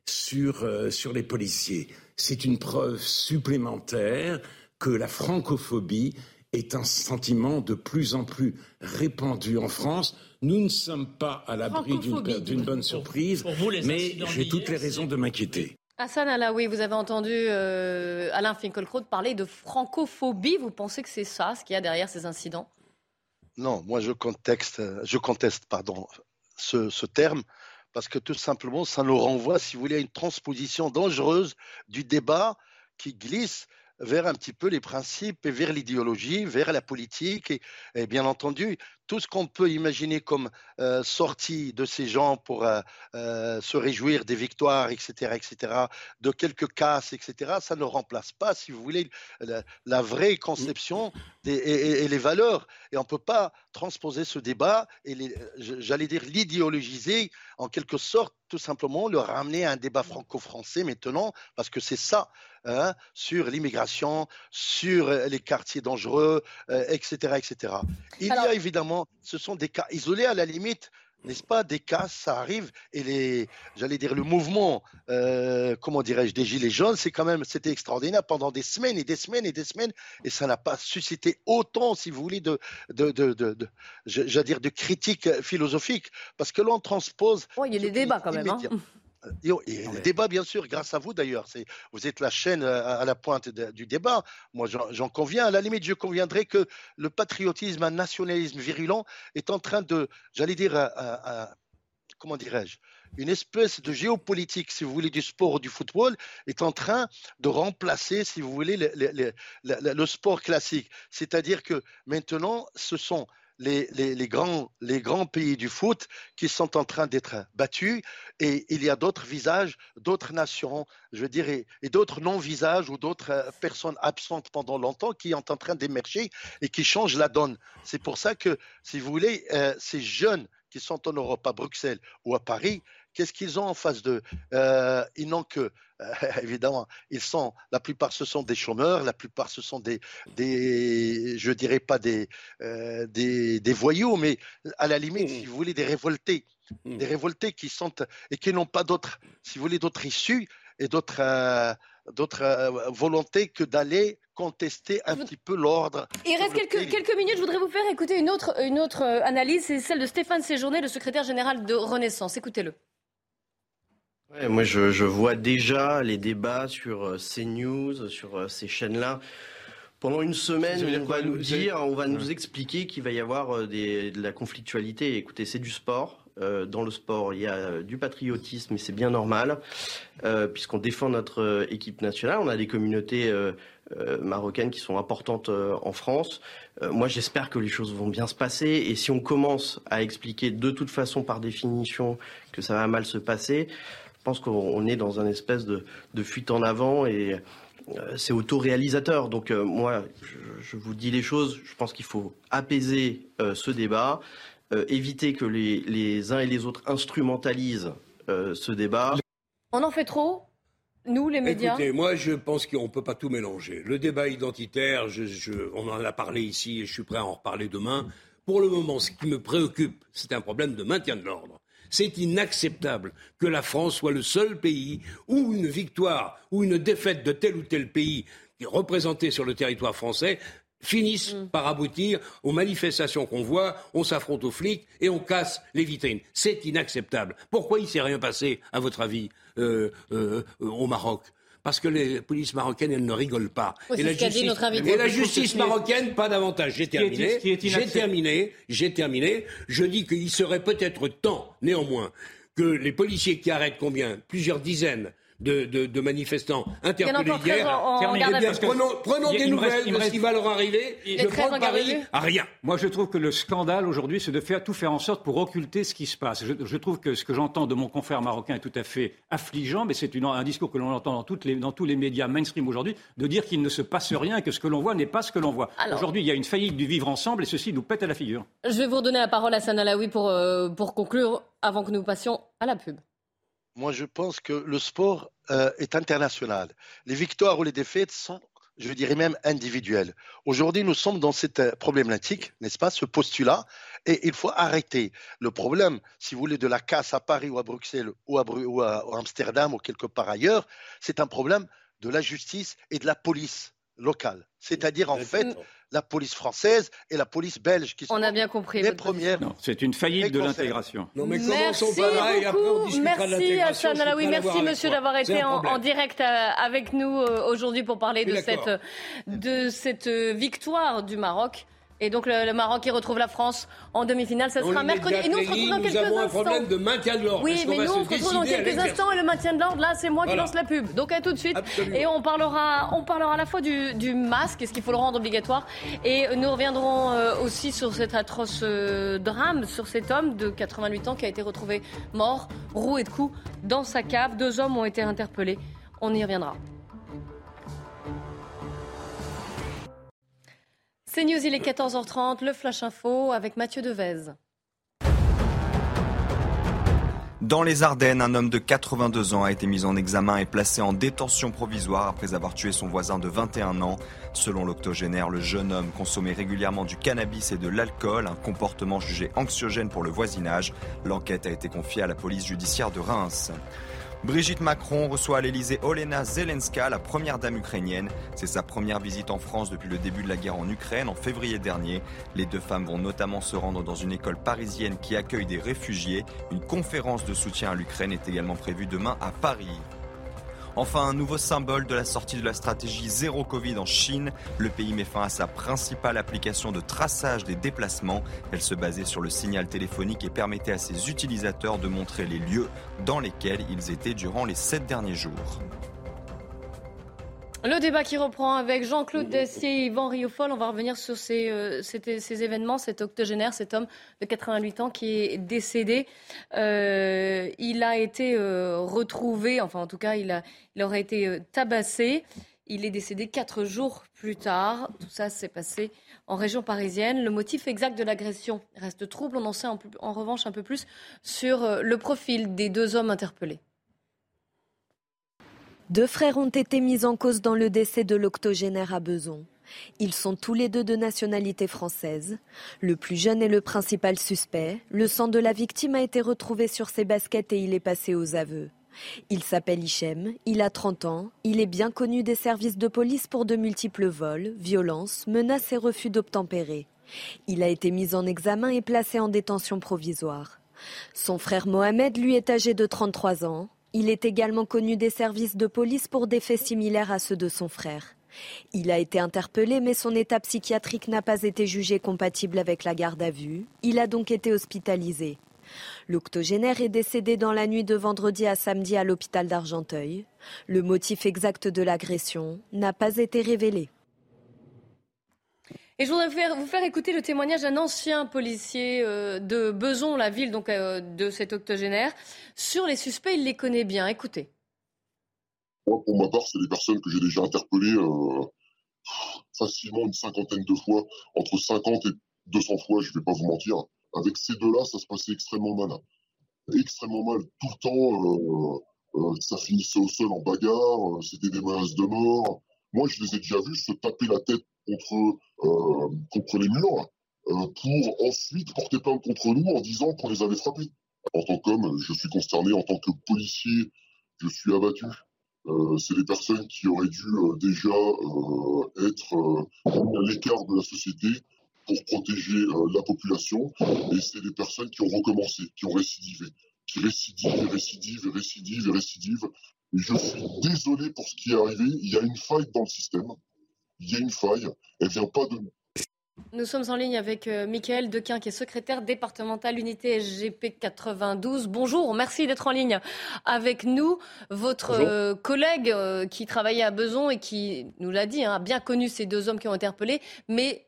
sur, euh, sur les policiers. C'est une preuve supplémentaire que la francophobie est un sentiment de plus en plus répandu en France. Nous ne sommes pas à l'abri d'une bonne surprise, mais j'ai toutes les raisons de m'inquiéter. Hassan Alaoui, vous avez entendu euh, Alain Finkielkraut parler de francophobie. Vous pensez que c'est ça, ce qu'il y a derrière ces incidents? Non, moi je conteste, je conteste pardon, ce, terme parce que tout simplement ça nous renvoie, si vous voulez, à une transposition dangereuse du débat qui glisse vers un petit peu les principes et vers l'idéologie, vers la politique et, bien entendu tout ce qu'on peut imaginer comme euh, sortie de ces gens pour euh, euh, se réjouir des victoires, etc., etc., de quelques casses, etc., ça ne remplace pas, si vous voulez, la, vraie conception et, les valeurs. Et on ne peut pas transposer ce débat et, j'allais dire, l'idéologiser en quelque sorte, tout simplement, le ramener à un débat franco-français maintenant, parce que c'est ça, hein, sur l'immigration, sur les quartiers dangereux, etc., etc. Il y a évidemment ce sont des cas isolés à la limite, n'est-ce pas Des cas, ça arrive. Et les, j'allais dire, le mouvement, euh, comment dirais-je, des Gilets jaunes, c'est quand même, c'était extraordinaire pendant des semaines et des semaines et des semaines. Et ça n'a pas suscité autant, si vous voulez, de, de, de, de, j'allais dire, de critiques philosophiques. Parce que l'on transpose. il y a des débats quand même. Hein. Et le débat, bien sûr, grâce à vous d'ailleurs. Vous êtes la chaîne euh, à la pointe du débat. Moi, j'en conviens. À la limite, je conviendrai que le patriotisme, un nationalisme virulent est en train de, j'allais dire, comment dirais-je, une espèce de géopolitique, si vous voulez, du sport ou du football, est en train de remplacer, si vous voulez, le sport classique. C'est-à-dire que maintenant, ce sont les, grands, les grands pays du foot qui sont en train d'être battus et il y a d'autres visages, d'autres nations, je dire, et, d'autres non-visages ou d'autres euh, personnes absentes pendant longtemps qui sont en train d'émerger et qui changent la donne. C'est pour ça que, si vous voulez, euh, ces jeunes qui sont en Europe, à Bruxelles ou à Paris, qu'est-ce qu'ils ont en face d'eux? Euh, Ils n'ont que, euh, évidemment, ils sont, la plupart ce sont des chômeurs, la plupart ce sont des, des je dirais pas des, euh, des, des, voyous, mais à la limite, mmh. si vous voulez, des révoltés, mmh. des révoltés qui sont et qui n'ont pas d'autres, si vous voulez, d'autres issues et d'autres d'autres volontés que d'aller contester un petit peu l'ordre. Il reste quelques, quelques, minutes. Je voudrais vous faire écouter une autre, une autre analyse. C'est celle de Stéphane Séjourné, le secrétaire général de Renaissance. Écoutez-le moi, je, vois déjà les débats sur euh, CNews, sur euh, ces chaînes-là. Pendant une semaine, on va nous dire, on va nous expliquer qu'il va y avoir euh, de la conflictualité. Écoutez, c'est du sport. dans le sport, il y a du patriotisme et c'est bien normal, puisqu'on défend notre équipe nationale. On a des communautés marocaines qui sont importantes en France. moi, j'espère que les choses vont bien se passer. Et si on commence à expliquer de toute façon, par définition, que ça va mal se passer, je pense qu'on est dans un espèce de, fuite en avant et euh, c'est autoréalisateur. Donc euh, moi, je, vous dis les choses. Je pense qu'il faut apaiser euh, ce débat, éviter que les, uns et les autres instrumentalisent ce débat. On en fait trop nous, les médias? Écoutez, moi, je pense qu'on ne peut pas tout mélanger. Le débat identitaire, on en a parlé ici et je suis prêt à en reparler demain. Pour le moment, ce qui me préoccupe, c'est un problème de maintien de l'ordre. C'est inacceptable que la France soit le seul pays où une victoire ou une défaite de tel ou tel pays qui est représenté sur le territoire français finisse mm. par aboutir aux manifestations qu'on voit, on s'affronte aux flics et on casse les vitrines. C'est inacceptable. Pourquoi il ne s'est rien passé, à votre avis, euh, euh, au Maroc? Parce que les polices marocaines, elles ne rigolent pas. et, la justice, et la justice, marocaine, pas davantage. J'ai terminé. J'ai terminé. J'ai terminé. Je dis qu'il serait peut-être temps, néanmoins, que les policiers qui arrêtent combien? Plusieurs dizaines de, manifestants interpellés hier. Eh prenons, des nouvelles de ce qui va leur arriver. Je prends Paris à rien. Moi, je trouve que le scandale aujourd'hui, c'est de faire tout faire en sorte pour occulter ce qui se passe. Je, trouve que ce que j'entends de mon confrère marocain est tout à fait affligeant, mais c'est un discours que l'on entend dans, toutes les, dans tous les médias mainstream aujourd'hui, de dire qu'il ne se passe rien, que ce que l'on voit n'est pas ce que l'on voit. Aujourd'hui, il y a une faillite du vivre ensemble et ceci nous pète à la figure. Je vais vous redonner la parole à Sanalawi pour, euh, pour conclure avant que nous passions à la pub. Moi, je pense que le sport euh, est international. Les victoires ou les défaites sont, je dirais même, individuelles. Aujourd'hui, nous sommes dans cette euh, problématique, n'est-ce pas, ce postulat, et il faut arrêter le problème, si vous voulez, de la casse à Paris ou à Bruxelles ou à, ou à Amsterdam ou quelque part ailleurs. C'est un problème de la justice et de la police locale. C'est-à-dire, en fait, la police française et la police belge qui sont on a bien compris les premières. C'est une faillite de l'intégration. merci beaucoup. merci Hassan Alaoui, merci monsieur d'avoir été en, direct euh, avec nous euh, aujourd'hui pour parler de cette, de cette euh, victoire du Maroc. Et donc le, Maroc qui retrouve la France en demi-finale, ça sera mercredi. Et nous on se retrouve dans quelques avons un problème de maintien de l'ordre. Oui, mais nous on se retrouve dans quelques instants et le maintien de l'ordre, là c'est moi qui lance la pub. Donc à tout de suite. Et on parlera, on parlera à la fois du, masque, est-ce qu'il faut le rendre obligatoire Et nous reviendrons euh, aussi sur cet atroce euh, drame, sur cet homme de 88 ans qui a été retrouvé mort, roué de coups, dans sa cave. Deux hommes ont été interpellés. On y reviendra. C'est News, il est 14h30, le Flash Info avec Mathieu Devez. Dans les Ardennes, un homme de 82 ans a été mis en examen et placé en détention provisoire après avoir tué son voisin de 21 ans. Selon l'octogénaire, le jeune homme consommait régulièrement du cannabis et de l'alcool, un comportement jugé anxiogène pour le voisinage. L'enquête a été confiée à la police judiciaire de Reims. Brigitte Macron reçoit à l'Elysée Olena Zelenska, la première dame ukrainienne. C'est sa première visite en France depuis le début de la guerre en Ukraine en février dernier. Les deux femmes vont notamment se rendre dans une école parisienne qui accueille des réfugiés. Une conférence de soutien à l'Ukraine est également prévue demain à Paris. Enfin, un nouveau symbole de la sortie de la stratégie zéro Covid en Chine. Le pays met fin à sa principale application de traçage des déplacements. Elle se basait sur le signal téléphonique et permettait à ses utilisateurs de montrer les lieux dans lesquels ils étaient durant les sept derniers jours. Le débat qui reprend avec Jean-Claude Dessier et Yvan Riofol. On va revenir sur ces, euh, ces, événements, cet octogénaire, cet homme de 88 ans qui est décédé. Euh, il a été euh, retrouvé, enfin en tout cas, il, a, il aurait été tabassé. Il est décédé quatre jours plus tard. Tout ça s'est passé en région parisienne. Le motif exact de l'agression reste trouble. On en sait en, revanche un peu plus sur euh, le profil des deux hommes interpellés. Deux frères ont été mis en cause dans le décès de l'octogénaire à Beson. Ils sont tous les deux de nationalité française. Le plus jeune est le principal suspect. Le sang de la victime a été retrouvé sur ses baskets et il est passé aux aveux. Il s'appelle Hichem, il a 30 ans, il est bien connu des services de police pour de multiples vols, violences, menaces et refus d'obtempérer. Il a été mis en examen et placé en détention provisoire. Son frère Mohamed, lui, est âgé de 33 ans. Il est également connu des services de police pour des faits similaires à ceux de son frère. Il a été interpellé, mais son état psychiatrique n'a pas été jugé compatible avec la garde à vue. Il a donc été hospitalisé. L'octogénaire est décédé dans la nuit de vendredi à samedi à l'hôpital d'Argenteuil. Le motif exact de l'agression n'a pas été révélé. Et je voudrais vous faire écouter le témoignage d'un ancien policier euh, de Beson, la ville donc, euh, de cet octogénaire. Sur les suspects, il les connaît bien. Écoutez. pour ma part, c'est des personnes que j'ai déjà interpellées euh, facilement une cinquantaine de fois, entre 50 et 200 fois, je ne vais pas vous mentir. Avec ces deux-là, ça se passait extrêmement mal. Extrêmement mal. Tout le temps, ça finissait au sol en bagarre, c'était des menaces de mort. Moi, je les ai déjà vus se taper la tête contre, contre les murs pour ensuite porter plainte contre nous en disant qu'on les avait frappés. En tant qu'homme, je suis consterné. En tant que policier, je suis abattu. c'est des personnes qui auraient dû déjà être à l'écart de la société pour protéger euh, la population. Et c'est des personnes qui ont recommencé, qui ont récidivé, qui récidivent récidivent récidivent récidivent. Et je suis désolé pour ce qui est arrivé. Il y a une faille dans le système. Il y a une faille. Elle vient pas de nous. Nous sommes en ligne avec euh, Michael Dequin, qui est secrétaire départemental unité SGP 92. Bonjour, merci d'être en ligne avec nous. Votre euh, collègue qui travaillait à Beson et qui nous l'a dit, hein, a bien connu ces deux hommes qui ont été interpellés, mais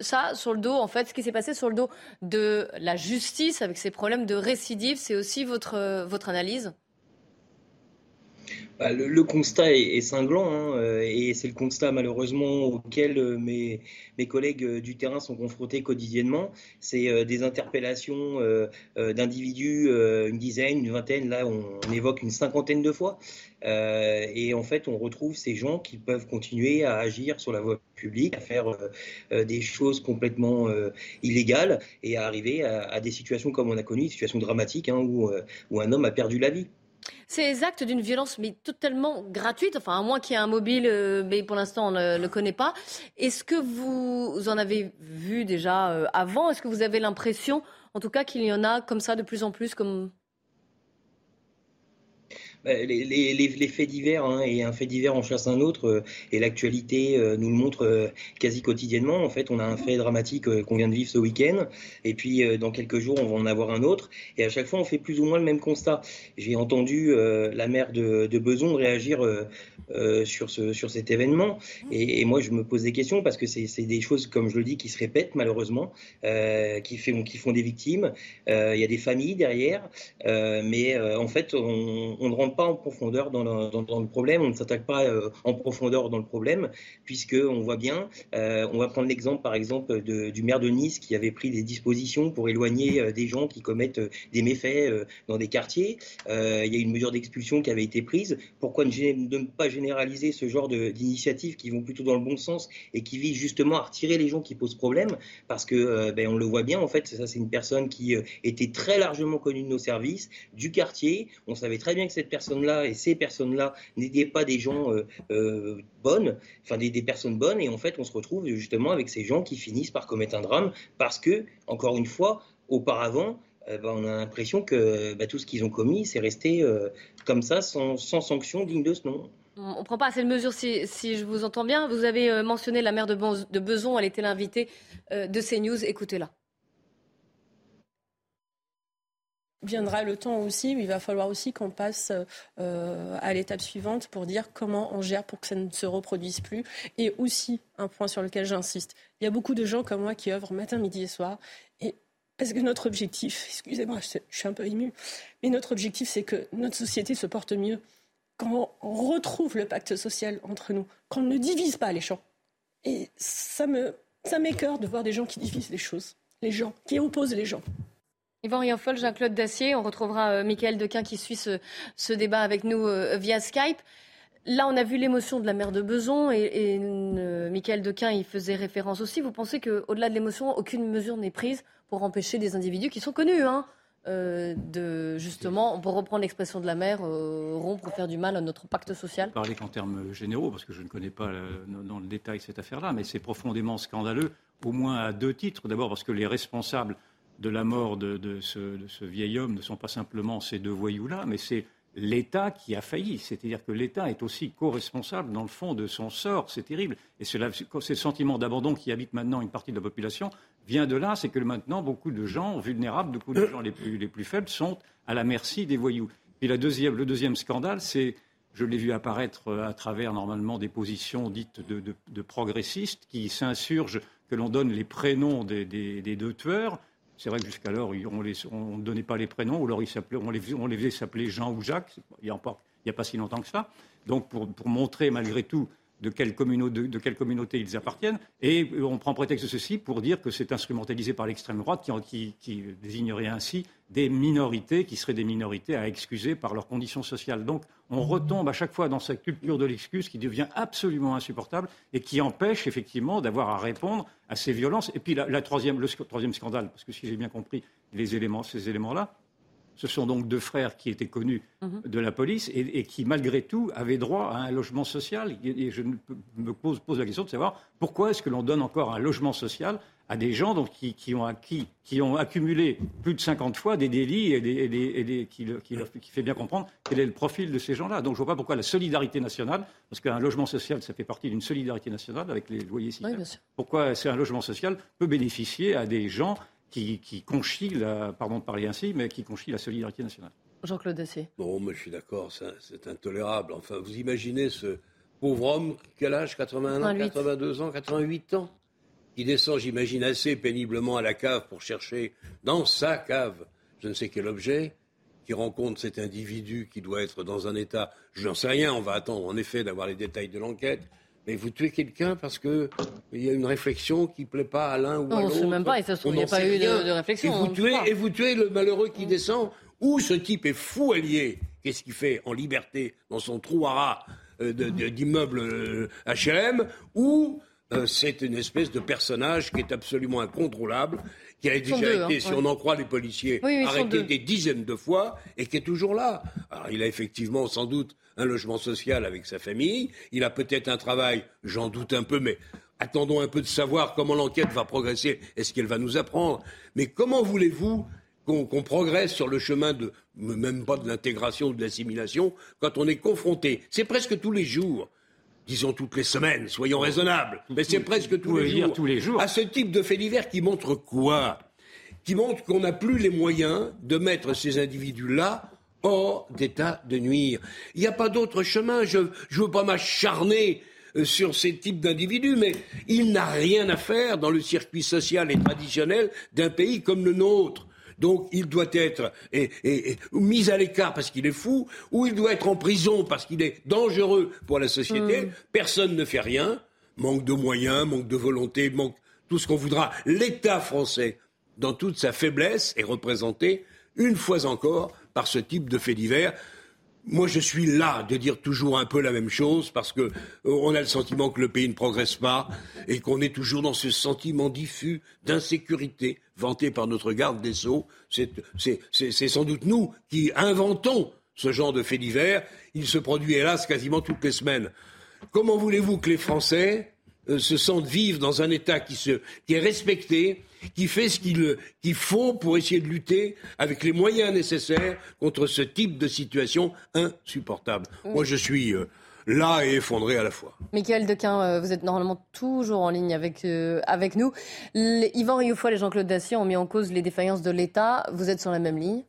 ça sur le dos, en fait, ce qui s'est passé sur le dos de la justice avec ces problèmes de récidive, c'est aussi votre, votre analyse? Bah, le, constat est, cinglant hein, euh, et c'est le constat malheureusement auquel euh, mes, collègues euh, du terrain sont confrontés quotidiennement. C'est des interpellations d'individus, une dizaine, une vingtaine, là on, évoque une cinquantaine de fois. et en fait on retrouve ces gens qui peuvent continuer à agir sur la voie publique, à faire des choses complètement illégales et à arriver à, des situations comme on a connu, des situations dramatiques hein, où un homme a perdu la vie. Ces actes d'une violence mais totalement gratuite, enfin à moins qu'il y ait un mobile, euh, mais pour l'instant on ne le connaît pas. Est-ce que vous en avez vu déjà euh, avant? Est-ce que vous avez l'impression, en tout cas, qu'il y en a comme ça de plus en plus, bah, les, faits divers hein, et un fait divers en chasse un autre euh, et l'actualité euh, nous le montre euh, quasi quotidiennement. En fait, on a un fait dramatique qu'on vient de vivre ce week-end et puis dans quelques jours on va en avoir un autre et à chaque fois on fait plus ou moins le même constat. J'ai entendu la mère de, de Beson réagir sur, ce, sur cet événement et, moi je me pose des questions parce que c'est des choses comme je le dis qui se répètent malheureusement, qui, font des victimes. Il y a des familles derrière, mais en fait on, on ne rentre pas en profondeur dans le, problème, on ne s'attaque pas euh, en profondeur dans le problème, puisque on voit bien, euh, on va prendre l'exemple par exemple du maire de Nice qui avait pris des dispositions pour éloigner euh, des gens qui commettent des méfaits dans des quartiers. il y a une mesure d'expulsion qui avait été prise. Pourquoi ne, ne pas généraliser ce genre d'initiatives qui vont plutôt dans le bon sens et qui visent justement à retirer les gens qui posent problème? Parce que ben, on le voit bien, en fait, ça c'est une personne qui était très largement connue de nos services, du quartier. On savait très bien que cette personne là et ces personnes-là n'étaient pas des gens euh, euh, bonnes, enfin des, personnes bonnes, et en fait on se retrouve justement avec ces gens qui finissent par commettre un drame parce que, encore une fois, auparavant, euh, bah, on a l'impression que bah, tout ce qu'ils ont commis, c'est resté comme ça, sans, sanction digne de ce nom. On ne prend pas assez de mesures, si, je vous entends bien. Vous avez mentionné la mère de, de Beson, elle était l'invitée de CNews. Écoutez-la. Viendra le temps aussi où il va falloir aussi qu'on passe euh, à l'étape suivante pour dire comment on gère pour que ça ne se reproduise plus. Et aussi, un point sur lequel j'insiste, il y a beaucoup de gens comme moi qui œuvrent matin, midi et soir. Et parce que notre objectif, excusez-moi, je suis un peu émue, mais notre objectif, c'est que notre société se porte mieux. quand on retrouve le pacte social entre nous, qu'on ne divise pas les gens. Et ça me, ça de voir des gens qui divisent les choses, les gens, qui opposent les gens. Yvan Rioufol, Jean-Claude Dacier, on retrouvera euh, Michael Dequin qui suit ce, ce débat avec nous euh, via Skype. Là, on a vu l'émotion de la mère de Beson et, et euh, Michael Dequin y faisait référence aussi. Vous pensez qu'au-delà de l'émotion, aucune mesure n'est prise pour empêcher des individus qui sont connus, hein, euh, de justement, pour reprendre l'expression de la mère, euh, rompre ou faire du mal à notre pacte social? Parler qu'en termes généraux, parce que je ne connais pas dans le détail cette affaire-là, mais c'est profondément scandaleux, au moins à deux titres. D'abord parce que les responsables de la mort de, ce, vieil homme ne sont pas simplement ces deux voyous-là, mais c'est l'État qui a failli. C'est-à-dire que l'État est aussi co-responsable, dans le fond, de son sort. C'est terrible. Et c'est ce sentiment d'abandon qui habite maintenant une partie de la population vient de là. C'est que maintenant, beaucoup de gens vulnérables, beaucoup de gens les plus, les plus faibles sont à la merci des voyous. Deuxième, le deuxième scandale, c'est, je l'ai vu apparaître à travers normalement des positions dites de, progressistes qui s'insurgent que l'on donne les prénoms des deux tueurs c'est vrai que jusqu'alors, on ne donnait pas les prénoms, ou alors on, les, on les faisait s'appeler Jean ou Jacques, il n'y a, a, pas si longtemps que ça. Donc pour montrer malgré tout de quelle, communauté ils appartiennent. Et on prend prétexte de ceci pour dire que c'est instrumentalisé par l'extrême droite qui, désignerait ainsi des minorités qui seraient des minorités à excuser par leurs conditions sociales. Donc on retombe à chaque fois dans cette culture de l'excuse qui devient absolument insupportable et qui empêche effectivement d'avoir à répondre à ces violences. Et puis la, la troisième, le troisième scandale, parce que si j'ai bien compris les éléments, ces éléments-là, ce sont donc deux frères qui étaient connus mhm. de la police et, et, qui, malgré tout, avaient droit à un logement social. Et, je me pose, pose, la question de savoir pourquoi est-ce que l'on donne encore un logement social à des gens donc, qui, qui, ont acquis, qui ont accumulé plus de 50 fois des délits et, des, et des, qui, qui, qui, fait bien comprendre quel est le profil de ces gens-là. Donc je ne vois pas pourquoi la solidarité nationale, parce qu'un logement social, ça fait partie d'une solidarité nationale avec les loyers oui, pourquoi c'est un logement social peut bénéficier à des gens qui, qui conchit, la, pardon de parler ainsi, mais qui conchit la solidarité nationale. Jean-Claude Dacier. Bon, moi je suis d'accord, c'est intolérable. Enfin, vous imaginez ce pauvre homme, quel âge? 81 ans, 82 ans, 88 ans? Qui descend, j'imagine, assez péniblement à la cave pour chercher dans sa cave je ne sais quel objet, qui rencontre cet individu qui doit être dans un état, je n'en sais rien, on va attendre en effet d'avoir les détails de l'enquête, mais vous tuez quelqu'un parce qu'il y a une réflexion qui ne plaît pas à l'un ou à l'autre. On ne sait même pas, et ça se trouve, il n'y a pas eu de, de, réflexion. Et vous, tuez, et vous tuez le malheureux qui descend. Ou ce type est fou allié. Qu'est-ce qu'il fait en liberté dans son trou à rat euh, d'immeuble euh, HLM Ou euh, c'est une espèce de personnage qui est absolument incontrôlable, qui a déjà deux, été, hein, si on en croit les policiers, oui, arrêté des dizaines de fois et qui est toujours là. Alors il a effectivement sans doute un logement social avec sa famille, il a peut-être un travail, j'en doute un peu, mais attendons un peu de savoir comment l'enquête va progresser, est-ce qu'elle va nous apprendre. Mais comment voulez-vous qu'on qu progresse sur le chemin de, même pas de l'intégration ou de l'assimilation, quand on est confronté, c'est presque tous les jours, disons toutes les semaines, soyons raisonnables, mais c'est presque tous les, jours, tous les jours, à ce type de fait divers qui montre quoi? Qui montre qu'on n'a plus les moyens de mettre ces individus-là hors d'état de nuire. Il n'y a pas d'autre chemin. Je ne veux pas m'acharner euh, sur ces types d'individus, mais il n'a rien à faire dans le circuit social et traditionnel d'un pays comme le nôtre. Donc il doit être et, et, et, mis à l'écart parce qu'il est fou, ou il doit être en prison parce qu'il est dangereux pour la société. Mmh. Personne ne fait rien. Manque de moyens, manque de volonté, manque tout ce qu'on voudra. L'État français, dans toute sa faiblesse, est représenté une fois encore par ce type de faits divers. Moi, je suis là de dire toujours un peu la même chose parce que euh, on a le sentiment que le pays ne progresse pas et qu'on est toujours dans ce sentiment diffus d'insécurité vanté par notre garde des Sceaux. C'est sans doute nous qui inventons ce genre de faits divers. Il se produit, hélas, quasiment toutes les semaines. Comment voulez-vous que les Français euh, se sentent vivre dans un État qui, se, qui est respecté, qui fait ce qu'il qu faut pour essayer de lutter avec les moyens nécessaires contre ce type de situation insupportable. Oui. Moi, je suis euh, là et effondré à la fois. Michael Dequin, euh, vous êtes normalement toujours en ligne avec, euh, avec nous. Les, Yvan Rioufol et Jean-Claude Dacier ont mis en cause les défaillances de l'État. Vous êtes sur la même ligne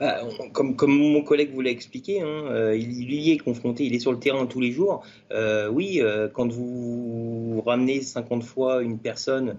bah, comme, mon collègue vous l'a expliqué, hein, euh, il, y est confronté, il est sur le terrain tous les jours. Euh, oui, euh, quand vous ramenez 50 fois une personne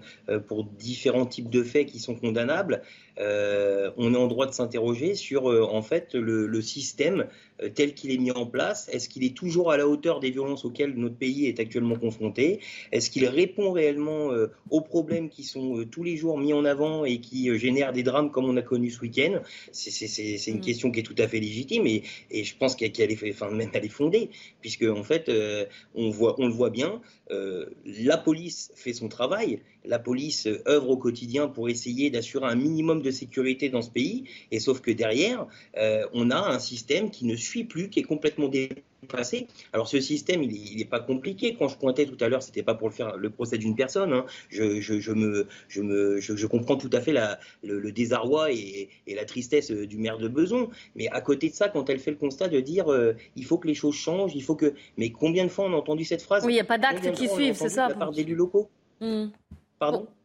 pour différents types de faits qui sont condamnables, euh, on est en droit de s'interroger sur euh, en fait le, système euh, tel qu'il est mis en place. Est-ce qu'il est toujours à la hauteur des violences auxquelles notre pays est actuellement confronté? Est-ce qu'il répond réellement aux problèmes qui sont tous les jours mis en avant et qui génèrent des drames comme on a connu ce week-end? C'est une mm. question qui est tout à fait légitime et, je pense qu'elle est, enfin, même elle est fondée puisque en fait on, voit, on le voit bien. la police fait son travail, la police œuvre au quotidien pour essayer d'assurer un minimum de sécurité dans ce pays, et sauf que derrière, euh, on a un système qui ne suit plus, qui est complètement dépassé. Alors ce système, il n'est pas compliqué. Quand je pointais tout à l'heure, c'était pas pour le faire le procès d'une personne. Hein. Je, je, me, je, me, je, comprends tout à fait la, le, désarroi et, et, la tristesse du maire de Beson. Mais à côté de ça, quand elle fait le constat de dire euh, il faut que les choses changent, il faut que. Mais combien de fois on a entendu cette phrase? Oui, il n'y a pas d'actes qui suivent, c'est ça. De la part d'élus locaux?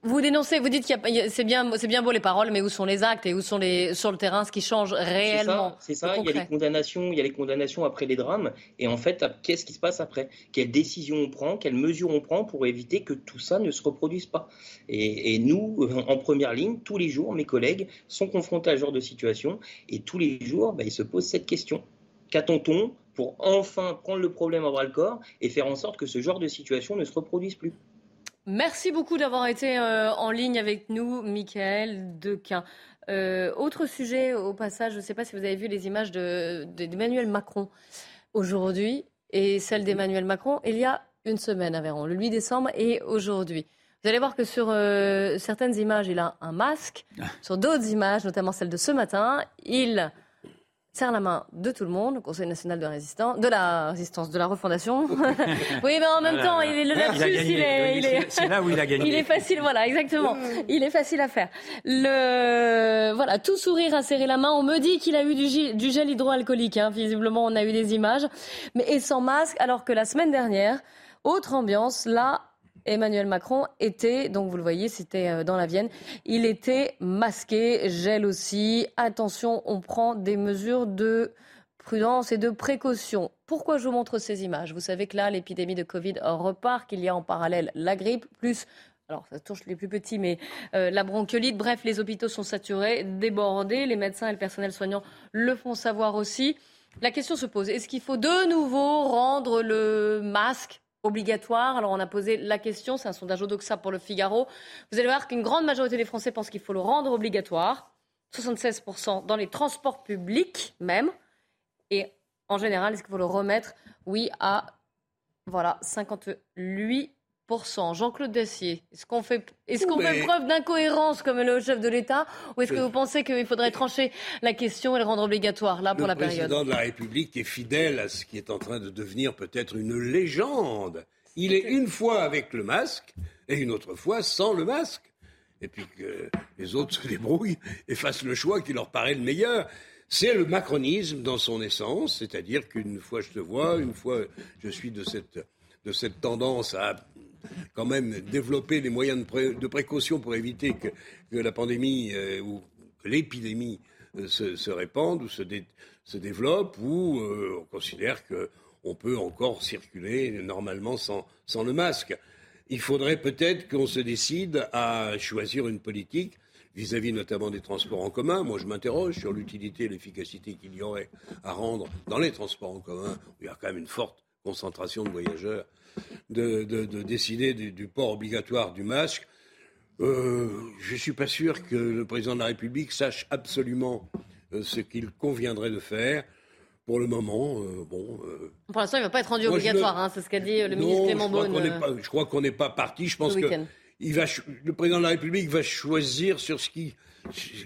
Vous dénoncez, vous dites qu'il c'est bien, c'est bien beau les paroles, mais où sont les actes et où sont les sur le terrain ce qui change réellement C'est ça. Il y a les condamnations, il y a les condamnations après les drames, et en fait, qu'est-ce qui se passe après? Quelles décisions on prend Quelles mesures on prend pour éviter que tout ça ne se reproduise pas? Et, nous, en première ligne, tous les jours, mes collègues sont confrontés à ce genre de situation, et tous les jours, bah, ils se posent cette question. Qu'attend-on pour enfin prendre le problème à bras le corps et faire en sorte que ce genre de situation ne se reproduise plus? Merci beaucoup d'avoir été euh, en ligne avec nous, Michael Dequin. Euh, autre sujet au passage, je ne sais pas si vous avez vu les images d'Emmanuel Macron aujourd'hui et celles d'Emmanuel Macron il y a une semaine à Véron, le 8 décembre et aujourd'hui. Vous allez voir que sur euh, certaines images, il a un masque. Ah. Sur d'autres images, notamment celle de ce matin, il serre la main de tout le monde, au Conseil national de résistance, de la résistance, de la refondation. oui, mais en même temps, il est le lapsus, il, est, c'est là où il a gagné. Il est facile, voilà, exactement. Il est facile à faire. Le, voilà, tout sourire à serrer la main. On me dit qu'il a eu du, gel hydroalcoolique. Hein. Visiblement, on a eu des images, mais et sans masque, alors que la semaine dernière, autre ambiance, là, Emmanuel Macron était, donc vous le voyez, c'était euh, dans la Vienne, il était masqué, gel aussi. Attention, on prend des mesures de prudence et de précaution. Pourquoi je vous montre ces images? Vous savez que là, l'épidémie de Covid repart, qu'il y a en parallèle la grippe, plus alors ça touche les plus petits, mais euh, la bronchiolite. Bref, les hôpitaux sont saturés, débordés. Les médecins et le personnel soignant le font savoir aussi. La question se pose, est-ce qu'il faut de nouveau rendre le masque obligatoire. Alors on a posé la question, c'est un sondage Odoxa pour le Figaro. Vous allez voir qu'une grande majorité des Français pensent qu'il faut le rendre obligatoire. 76% dans les transports publics même. Et en général, est-ce qu'il faut le remettre? Oui, à voilà, 58 Jean-Claude Dacier, est-ce qu'on fait, est-ce qu'on fait preuve d'incohérence comme le chef de l'État ou est-ce que vous pensez qu'il faudrait trancher la question et le rendre obligatoire là pour la période? Le président de la République est fidèle à ce qui est en train de devenir peut-être une légende. Il est une fois avec le masque et une autre fois sans le masque. Et puis que les autres se débrouillent et fassent le choix qui leur paraît le meilleur. C'est le macronisme dans son essence, c'est-à-dire qu'une fois je te vois, une fois je suis de cette, de cette tendance à quand même développer les moyens de, précaution pour éviter que, la pandémie euh, ou que l'épidémie euh, se, répande ou se, développe, ou euh, on considère qu'on peut encore circuler normalement sans, le masque. Il faudrait peut-être qu'on se décide à choisir une politique vis-à-vis notamment des transports en commun. Moi, je m'interroge sur l'utilité et l'efficacité qu'il y aurait à rendre dans les transports en commun, où il y a quand même une forte concentration de voyageurs de, décider du, port obligatoire du masque. Euh, je ne suis pas sûr que le président de la République sache absolument euh, ce qu'il conviendrait de faire. Pour le moment, euh, bon. pour l'instant, il ne va pas être rendu obligatoire, hein, c'est ce qu'a dit le ministre Clément Beaune. Je crois qu'on n'est pas, parti. Je pense que il va, le président de la République va choisir sur ce qui,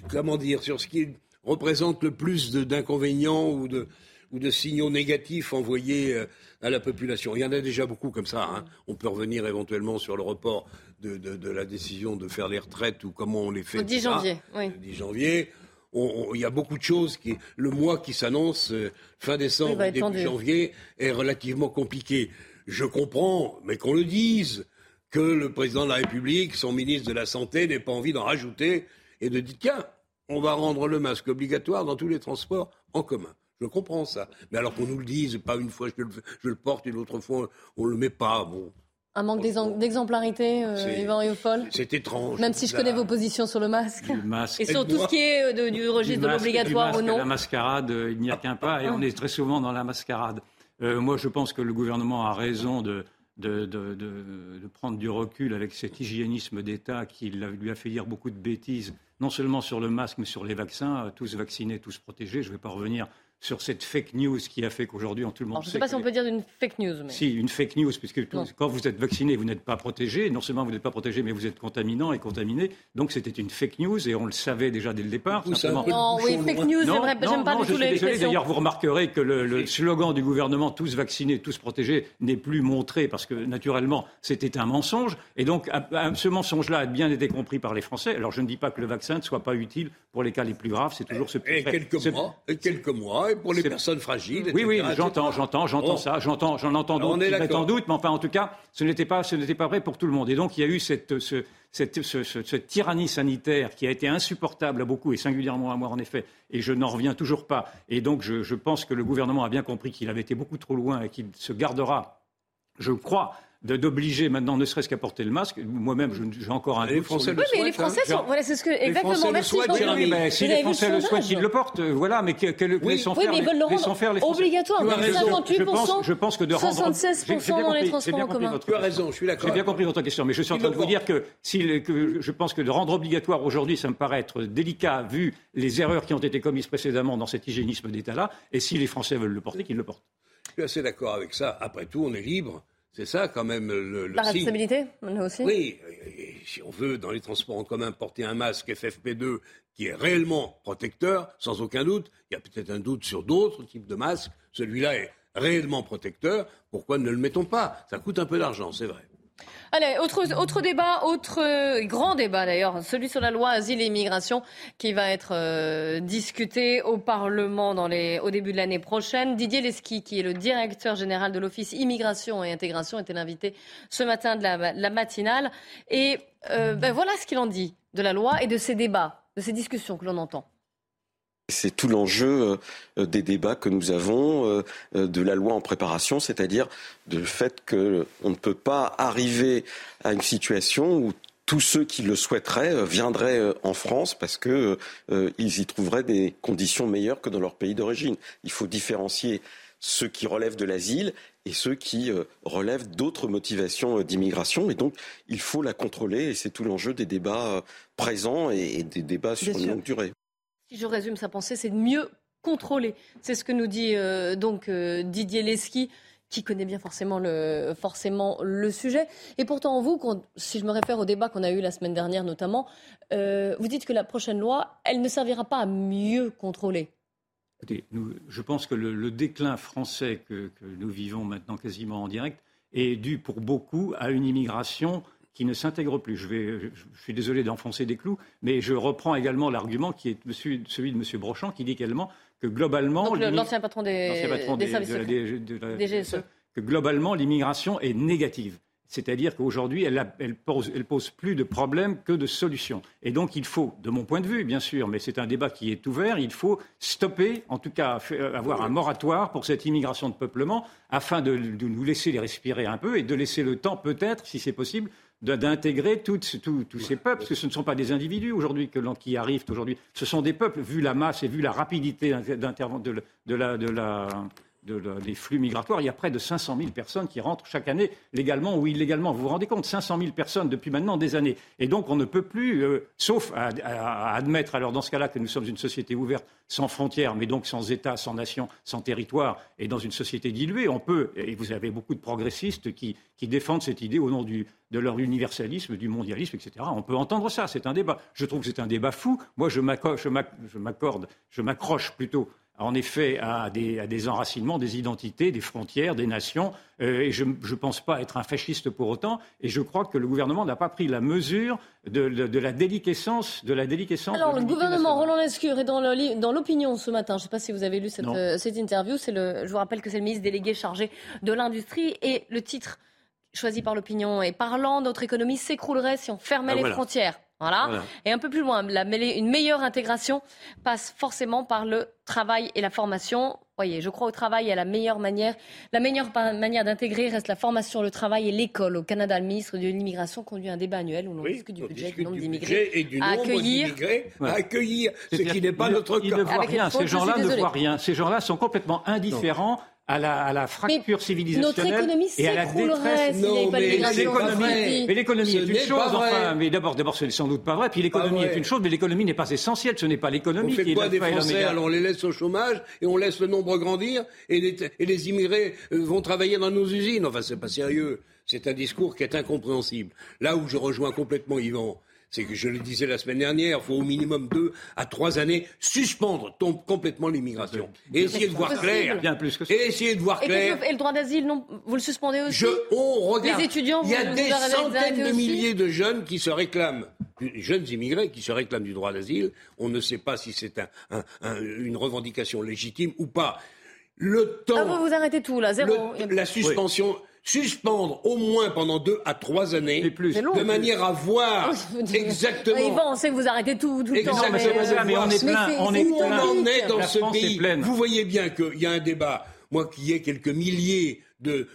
comment dire, sur ce qui représente le plus d'inconvénients ou de, ou de signaux négatifs envoyés euh, à la population. Il y en a déjà beaucoup comme ça. Hein. On peut revenir éventuellement sur le report de, la décision de faire les retraites ou comment on les fait. Au 10 janvier, oui. Le 10 janvier. il y a beaucoup de choses qui, le mois qui s'annonce euh, fin décembre, début janvier, est relativement compliqué. Je comprends, mais qu'on le dise, que le président de la République, son ministre de la Santé, n'ait pas envie d'en rajouter et de dire tiens, on va rendre le masque obligatoire dans tous les transports en commun. Je comprends ça. Mais alors qu'on nous le dise, pas une fois je le, porte, une autre fois on le met pas. Bon, Un manque d'exemplarité, euh, Yvan Riofol C'est étrange. Même si je connais vos positions sur le masque. Le masque. Et sur tout ce qui est euh, de, du registre de l'obligatoire ou non. La mascarade, euh, il n'y a qu'un pas, et on est très souvent dans la mascarade. Euh, moi, je pense que le gouvernement a raison de, de, de, de, prendre du recul avec cet hygiénisme d'État qui lui a fait dire beaucoup de bêtises, non seulement sur le masque, mais sur les vaccins, tous vaccinés, tous protégés. Je ne vais pas revenir sur cette fake news qui a fait qu'aujourd'hui, tout le monde. Alors, je ne sais pas si on peut dire une fake news. Mais... Si, une fake news, puisque quand vous êtes vacciné, vous n'êtes pas protégé. Non seulement vous n'êtes pas protégé, mais vous êtes contaminant et contaminé. Donc c'était une fake news et on le savait déjà dès le départ. Non, oui, fake news, j'aime pas du tout les. D'ailleurs, vous remarquerez que le, le, slogan du gouvernement tous vaccinés, tous protégés n'est plus montré parce que naturellement c'était un mensonge. Et donc ce mensonge-là a bien été compris par les Français. Alors je ne dis pas que le vaccin ne soit pas utile pour les cas les plus graves. C'est toujours ce. Et quelques mois, et quelques mois, et pour les personnes fragiles. Oui, oui, j'entends, j'entends, j'entends ça, j'entends, j'en entends d'autres qui mettent en doute, mais enfin, en tout cas, ce n'était pas, ce n'était pas vrai pour tout le monde. Et donc, il y a eu cette, ce, cette, ce, cette tyrannie sanitaire qui a été insupportable à beaucoup, et singulièrement à moi, en effet, et je n'en reviens toujours pas. Et donc, je, je pense que le gouvernement a bien compris qu'il avait été beaucoup trop loin et qu'il se gardera, je crois, d'obliger maintenant ne serait-ce qu'à porter le masque. Moi-même, j'ai encore un les Français le oui, mais les Français sont... Voilà, c'est ce que... Exactement, Français merci. Le souhaitent, oui, mais si les Français le souhaitent, ils le portent. Voilà, mais que, oui. laissons oui, faire, mais ils veulent le rendre faire les Français. obligatoire. 58%, je pense, je pense que de rendre... 76% dans les transports en commun. Tu as raison, je suis d'accord. J'ai bien compris votre question, mais je suis en train de vous dire que, si, que je pense que de rendre obligatoire aujourd'hui, ça me paraît être délicat vu les erreurs qui ont été commises précédemment dans cet hygiénisme d'État-là, et si les Français veulent le porter, qu'ils le portent. Je suis assez d'accord avec ça. Après tout, on est libre c'est ça quand même le, le La responsabilité, nous aussi. Oui, si on veut dans les transports en commun porter un masque FFP2 qui est réellement protecteur, sans aucun doute, il y a peut-être un doute sur d'autres types de masques, celui-là est réellement protecteur, pourquoi ne le mettons pas? Ça coûte un peu d'argent, c'est vrai. Allez, autre, autre débat, autre euh, grand débat d'ailleurs, celui sur la loi asile et immigration qui va être euh, discuté au Parlement dans les, au début de l'année prochaine. Didier Lesky, qui est le directeur général de l'Office immigration et intégration, était l'invité ce matin de la, matinale. Et euh, ben voilà ce qu'il en dit de la loi et de ces débats, de ces discussions que l'on entend. C'est tout l'enjeu euh, des débats que nous avons, euh, euh, de la loi en préparation, c'est-à-dire du fait qu'on ne peut pas arriver à une situation où tous ceux qui le souhaiteraient viendraient en France parce qu'ils y trouveraient des conditions meilleures que dans leur pays d'origine. Il faut différencier ceux qui relèvent de l'asile et ceux qui relèvent d'autres motivations d'immigration. Et donc, il faut la contrôler et c'est tout l'enjeu des débats présents et des débats sur une longue durée. Si je résume sa pensée, c'est de mieux contrôler. C'est ce que nous dit euh, donc euh, Didier Leski qui connaît bien forcément le, sujet. Et pourtant, vous, si je me réfère au débat qu'on a eu la semaine dernière notamment, euh, vous dites que la prochaine loi, elle ne servira pas à mieux contrôler. Écoutez, je pense que le, déclin français que, nous vivons maintenant quasiment en direct est dû pour beaucoup à une immigration qui ne s'intègre plus. Je, vais, je suis désolé d'enfoncer des clous, mais je reprends également l'argument qui est celui de M. Brochant, qui dit également que globalement... L'ancien patron des, patron des, services de que globalement, l'immigration est négative. C'est-à-dire qu'aujourd'hui, elle, pose, plus de problèmes que de solutions. Et donc, il faut, de mon point de vue, bien sûr, mais c'est un débat qui est ouvert, il faut stopper, en tout cas, avoir un moratoire pour cette immigration de peuplement, afin de, de nous laisser les respirer un peu et de laisser le temps, peut-être, si c'est possible, d'intégrer tous ces peuples, parce que ce ne sont pas des individus aujourd'hui qui arrivent aujourd'hui, ce sont des peuples, vu la masse et vu la rapidité d'intervention de, la, de la des flux migratoires, il y a près de 500 000 personnes qui rentrent chaque année, légalement ou illégalement. Vous vous rendez compte 500 000 personnes depuis maintenant des années. Et donc, on ne peut plus, euh, sauf à, admettre, alors dans ce cas-là, que nous sommes une société ouverte, sans frontières, mais donc sans État, sans nation, sans territoire, et dans une société diluée, on peut, et vous avez beaucoup de progressistes qui, défendent cette idée au nom de leur universalisme, du mondialisme, etc. On peut entendre ça, c'est un débat. Je trouve que c'est un débat fou. Moi, je m'accorde, je m'accroche plutôt en effet à des, à des, enracinements des identités, des frontières, des nations. Euh, et je ne pense pas être un fasciste pour autant. Et je crois que le gouvernement n'a pas pris la mesure de, de, la déliquescence. De la déliquescence Alors, le gouvernement, Roland Lescure, est dans l'opinion ce matin. Je ne sais pas si vous avez lu cette, euh, cette interview. Le, je vous rappelle que c'est le ministre délégué chargé de l'industrie. Et le titre choisi par l'opinion est parlant. Notre économie s'écroulerait si on fermait ah, les frontières. Voilà. Et un peu plus loin, la, une meilleure intégration passe forcément par le travail et la formation. Voyez, je crois au travail et à la meilleure manière. La meilleure manière d'intégrer reste la formation, le travail et l'école. Au Canada, le ministre de l'immigration conduit un débat annuel où l'on discute du budget, du nombre d'immigrés et du nombre d'immigrés à accueillir, ce qui n'est pas notre cas. Ils ne voient rien. Ces gens-là ne voient rien. Ces gens-là sont complètement indifférents à la, à la fracture civilisationnelle notre économie et à la détresse. Non, mais l'économie, mais est une chose. Enfin, mais d'abord, d'abord, c'est sans doute pas vrai. Puis l'économie est une chose, mais l'économie n'est pas essentielle. Ce n'est pas l'économie qui est quoi des Français Alors on les laisse au chômage et on laisse le nombre grandir et les, et les immigrés euh, vont travailler dans nos usines? Enfin, c'est pas sérieux. C'est un discours qui est incompréhensible. Là où je rejoins complètement Yvan, c'est que je le disais la semaine dernière, il faut au minimum deux à trois années suspendre complètement l'immigration. Et essayer de voir clair. Bien plus que ça. Et essayer de voir clair. Et, le droit d'asile, non, vous le suspendez aussi je, on regarde. Les étudiants, Il y a des centaines de milliers de jeunes qui se réclament, jeunes immigrés qui se réclament du droit d'asile. On ne sait pas si c'est un, une revendication légitime ou pas. Le temps. Ah, vous vous arrêtez tout là, zéro. la suspension suspendre au moins pendant deux à trois années, plus. de manière à voir exactement. Yvan, on sait que vous arrêtez tout, tout le temps. Mais, mais, on est plein. On est où on en est dans ce pays Vous voyez bien qu'il y a un débat. Moi qui ai quelques milliers de,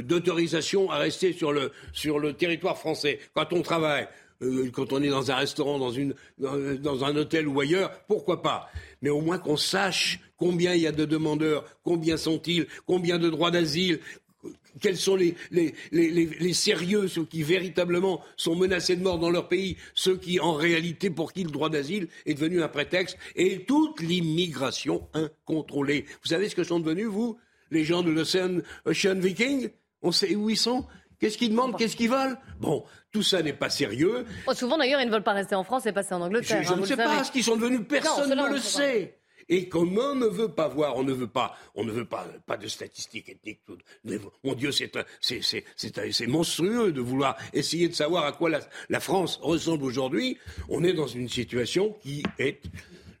d'autorisations à rester sur le, sur le territoire français, quand on travaille, euh, quand on est dans un restaurant, dans, une, dans un hôtel ou ailleurs, pourquoi pas? Mais au moins qu'on sache combien il y a de demandeurs, combien sont-ils, combien de droits d'asile, quels sont les, les, sérieux, ceux qui véritablement sont menacés de mort dans leur pays, ceux qui, en réalité, pour qui le droit d'asile est devenu un prétexte, et toute l'immigration incontrôlée. Vous savez ce que sont devenus, vous, les gens de l'Ocean Ocean Viking? On sait où ils sont? Qu'est-ce qu'ils demandent? Qu'est-ce qu'ils veulent? Bon, tout ça n'est pas sérieux. Oh, souvent, d'ailleurs, ils ne veulent pas rester en France et passer en Angleterre. Je, hein, ne sais pas ce qu'ils sont devenus. Personne ne le sait. Et comme on ne veut pas voir, on ne veut pas, on ne veut pas, pas de statistiques ethniques. Tout. Mon Dieu, c'est monstrueux de vouloir essayer de savoir à quoi la, la France ressemble aujourd'hui. On est dans une situation qui est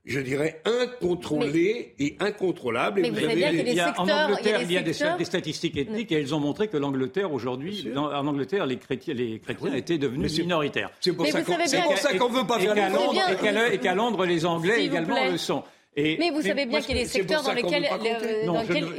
je dirais, incontrôlée et incontrôlable. Mais vous, savez bien il y a, en Angleterre, il y a, des, statistiques ethniques et elles ont montré que l'Angleterre, aujourd'hui, en Angleterre, les chrétiens, les chrétiens étaient devenus minoritaires. C'est pour, ça qu'on ne veut pas faire Et qu'à Londres, les Anglais également le sont mais vous savez bien qu'il y a des secteurs dans lesquels,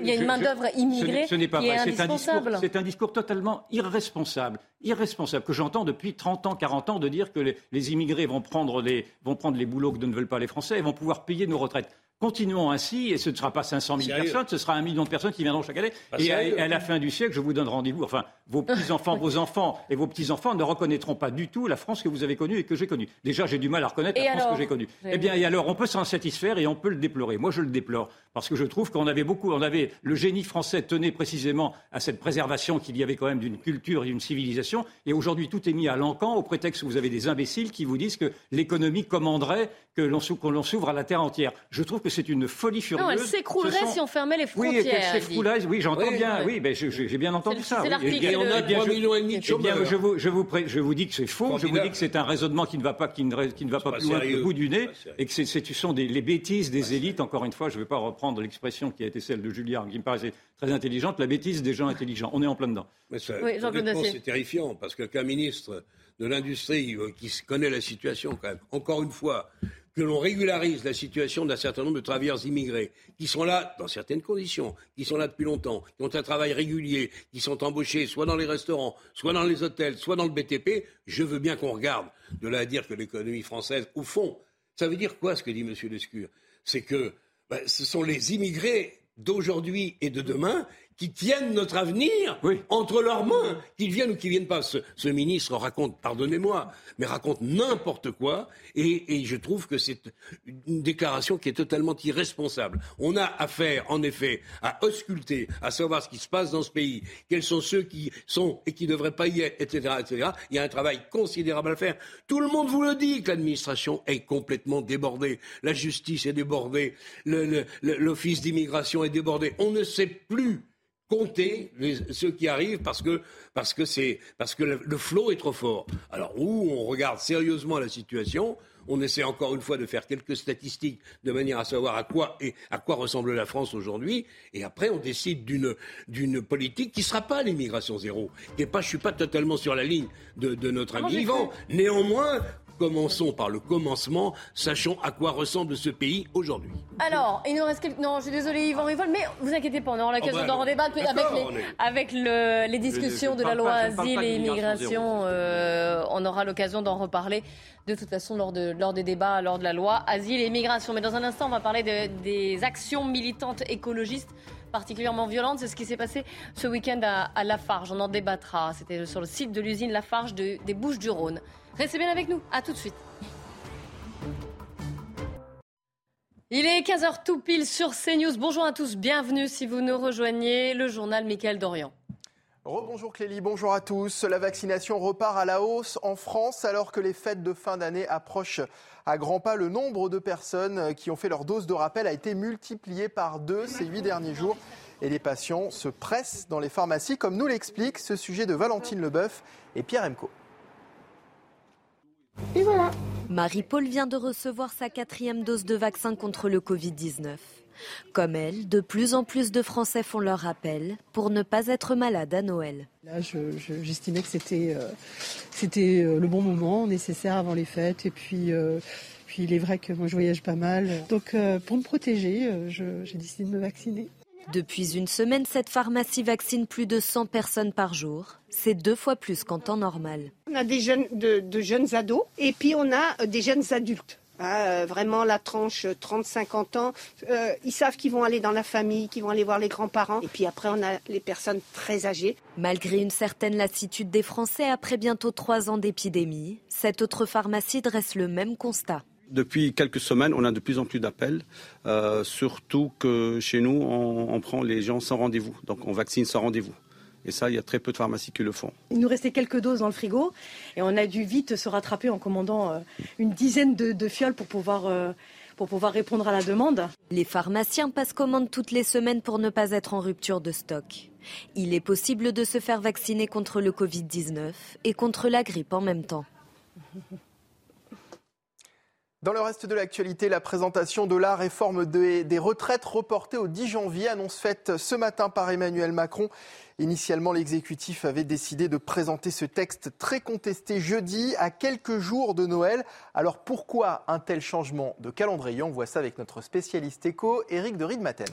il y a une main-d'œuvre immigrée ce, n'est pas qui est indispensable. C'est un, discours totalement irresponsable, irresponsable, que j'entends depuis 30 ans, 40 ans, de dire que les, les immigrés vont prendre les, vont prendre les boulots que ne veulent pas les Français et vont pouvoir payer nos retraites. Continuons ainsi, et ce ne sera pas 500 000 personnes, ce sera un million de personnes qui viendront chaque année. et à, la fin du siècle, je vous donne rendez-vous. Enfin, vos petits-enfants, vos enfants et vos petits-enfants ne reconnaîtront pas du tout la France que vous avez connue et que j'ai connue. Déjà, j'ai du mal à reconnaître la France que j'ai connue. Eh bien, et alors, on peut s'en satisfaire et on peut le déplorer. Moi, je le déplore parce que je trouve qu'on avait beaucoup, on avait le génie français tenait précisément à cette préservation qu'il y avait quand même d'une culture et d'une civilisation. Et aujourd'hui, tout est mis à l'encan au prétexte que vous avez des imbéciles qui vous disent que l'économie commanderait que l'on s'ouvre à la terre entière. Je trouve que c'est une folie furieuse. Non, elle s'écroulerait si on fermait les frontières. Oui, elle s'écroulerait. Oui, j'entends bien. Oui, ben, j'ai bien entendu ça. C'est et, on a 3 millions et demi de chômeurs. je, vous, je, vous, je vous dis que c'est faux. Je vous dis que c'est un raisonnement qui ne va pas, qui ne, qui ne va pas plus loin que le bout du nez, et que ce sont des, les bêtises des élites. Encore une fois, je ne vais pas reprendre l'expression qui a été celle de Julien, qui me paraissait très intelligente, la bêtise des gens intelligents. On est en plein dedans. Mais c'est terrifiant, parce qu'un ministre de l'industrie euh, qui connaît la situation, quand même, encore une fois, que l'on régularise la situation d'un certain nombre de travailleurs immigrés qui sont là dans certaines conditions, qui sont là depuis longtemps, qui ont un travail régulier, qui sont embauchés soit dans les restaurants, soit dans les hôtels, soit dans le BTP, je veux bien qu'on regarde. De là à dire que l'économie française, au fond, ça veut dire quoi ce que dit M. Lescure? C'est que ben, ce sont les immigrés d'aujourd'hui et de demain qui tiennent notre avenir entre leurs mains, qu'ils viennent ou qu'ils viennent pas. Ce, ministre raconte, pardonnez-moi, mais raconte n'importe quoi, et, je trouve que c'est une déclaration qui est totalement irresponsable. On a affaire, en effet, à ausculter, à savoir ce qui se passe dans ce pays, quels sont ceux qui sont et qui ne devraient pas y être, etc., etc. Il y a un travail considérable à faire. Tout le monde vous le dit que l'administration est complètement débordée, la justice est débordée, l'office d'immigration est débordé. On ne sait plus compter ceux qui arrivent parce que, parce que, c'est, parce que le, flot est trop fort. Alors, où on regarde sérieusement la situation, on essaie encore une fois de faire quelques statistiques de manière à savoir à quoi et à quoi ressemble la France aujourd'hui, et après on décide d'une d'une politique qui ne sera pas l'immigration zéro. Est pas, je suis pas totalement sur la ligne de, de notre ami Yvan. Néanmoins, commençons par le commencement, sachons à quoi ressemble ce pays aujourd'hui. Alors, il nous reste quelques... Non, je suis désolé, Yvan Rivol, mais vous inquiétez pas, on aura l'occasion Oh bah, d'en débattre avec les, avec le- les discussions je de la loi pas- Asile et Immigration. euh, on aura l'occasion d'en reparler de toute façon lors, de, lors des débats, lors de la loi Asile et Immigration. Mais dans un instant, on va parler de- des actions militantes écologistes particulièrement violentes. C'est ce qui s'est passé ce week-end à, à Lafarge. On en débattra. C'était sur le site de l'usine Lafarge de- des Bouches-du-Rhône. Restez bien avec nous. À tout de suite. Il est 15h tout pile sur CNews. Bonjour à tous, bienvenue si vous nous rejoignez. Le journal Mickaël Dorian. Rebonjour Clélie, bonjour à tous. La vaccination repart à la hausse en France alors que les fêtes de fin d'année approchent à grands pas. Le nombre de personnes qui ont fait leur dose de rappel a été multiplié par deux ces huit derniers jours. Et les patients se pressent dans les pharmacies, comme nous l'explique ce sujet de Valentine Leboeuf et Pierre Emco. Et voilà. Marie-Paul vient de recevoir sa quatrième dose de vaccin contre le Covid-19. Comme elle, de plus en plus de Français font leur rappel pour ne pas être malade à Noël. Là, je- je- j'estimais que c'était euh, c'était euh, le bon moment, nécessaire avant les fêtes. Et puis, euh, puis il est vrai que moi, je voyage pas mal. Donc, euh, pour me protéger, j'ai décidé de me vacciner. Depuis une semaine, cette pharmacie vaccine plus de 100 personnes par jour. C'est deux fois plus qu'en temps normal. On a des jeunes, de, de jeunes ados et puis on a des jeunes adultes. Euh, vraiment la tranche 30-50 ans, euh, ils savent qu'ils vont aller dans la famille, qu'ils vont aller voir les grands-parents. Et puis après, on a les personnes très âgées. Malgré une certaine lassitude des Français après bientôt trois ans d'épidémie, cette autre pharmacie dresse le même constat. Depuis quelques semaines, on a de plus en plus d'appels, euh, surtout que chez nous, on, on prend les gens sans rendez-vous. Donc on vaccine sans rendez-vous. Et ça, il y a très peu de pharmacies qui le font. Il nous restait quelques doses dans le frigo et on a dû vite se rattraper en commandant euh, une dizaine de, de fioles pour pouvoir, euh, pour pouvoir répondre à la demande. Les pharmaciens passent commande toutes les semaines pour ne pas être en rupture de stock. Il est possible de se faire vacciner contre le Covid-19 et contre la grippe en même temps. Dans le reste de l'actualité, la présentation de la réforme des, des retraites reportée au 10 janvier, annonce faite ce matin par Emmanuel Macron. Initialement, l'exécutif avait décidé de présenter ce texte très contesté jeudi, à quelques jours de Noël. Alors pourquoi un tel changement de calendrier? On voit ça avec notre spécialiste éco, Éric de Riedmaten.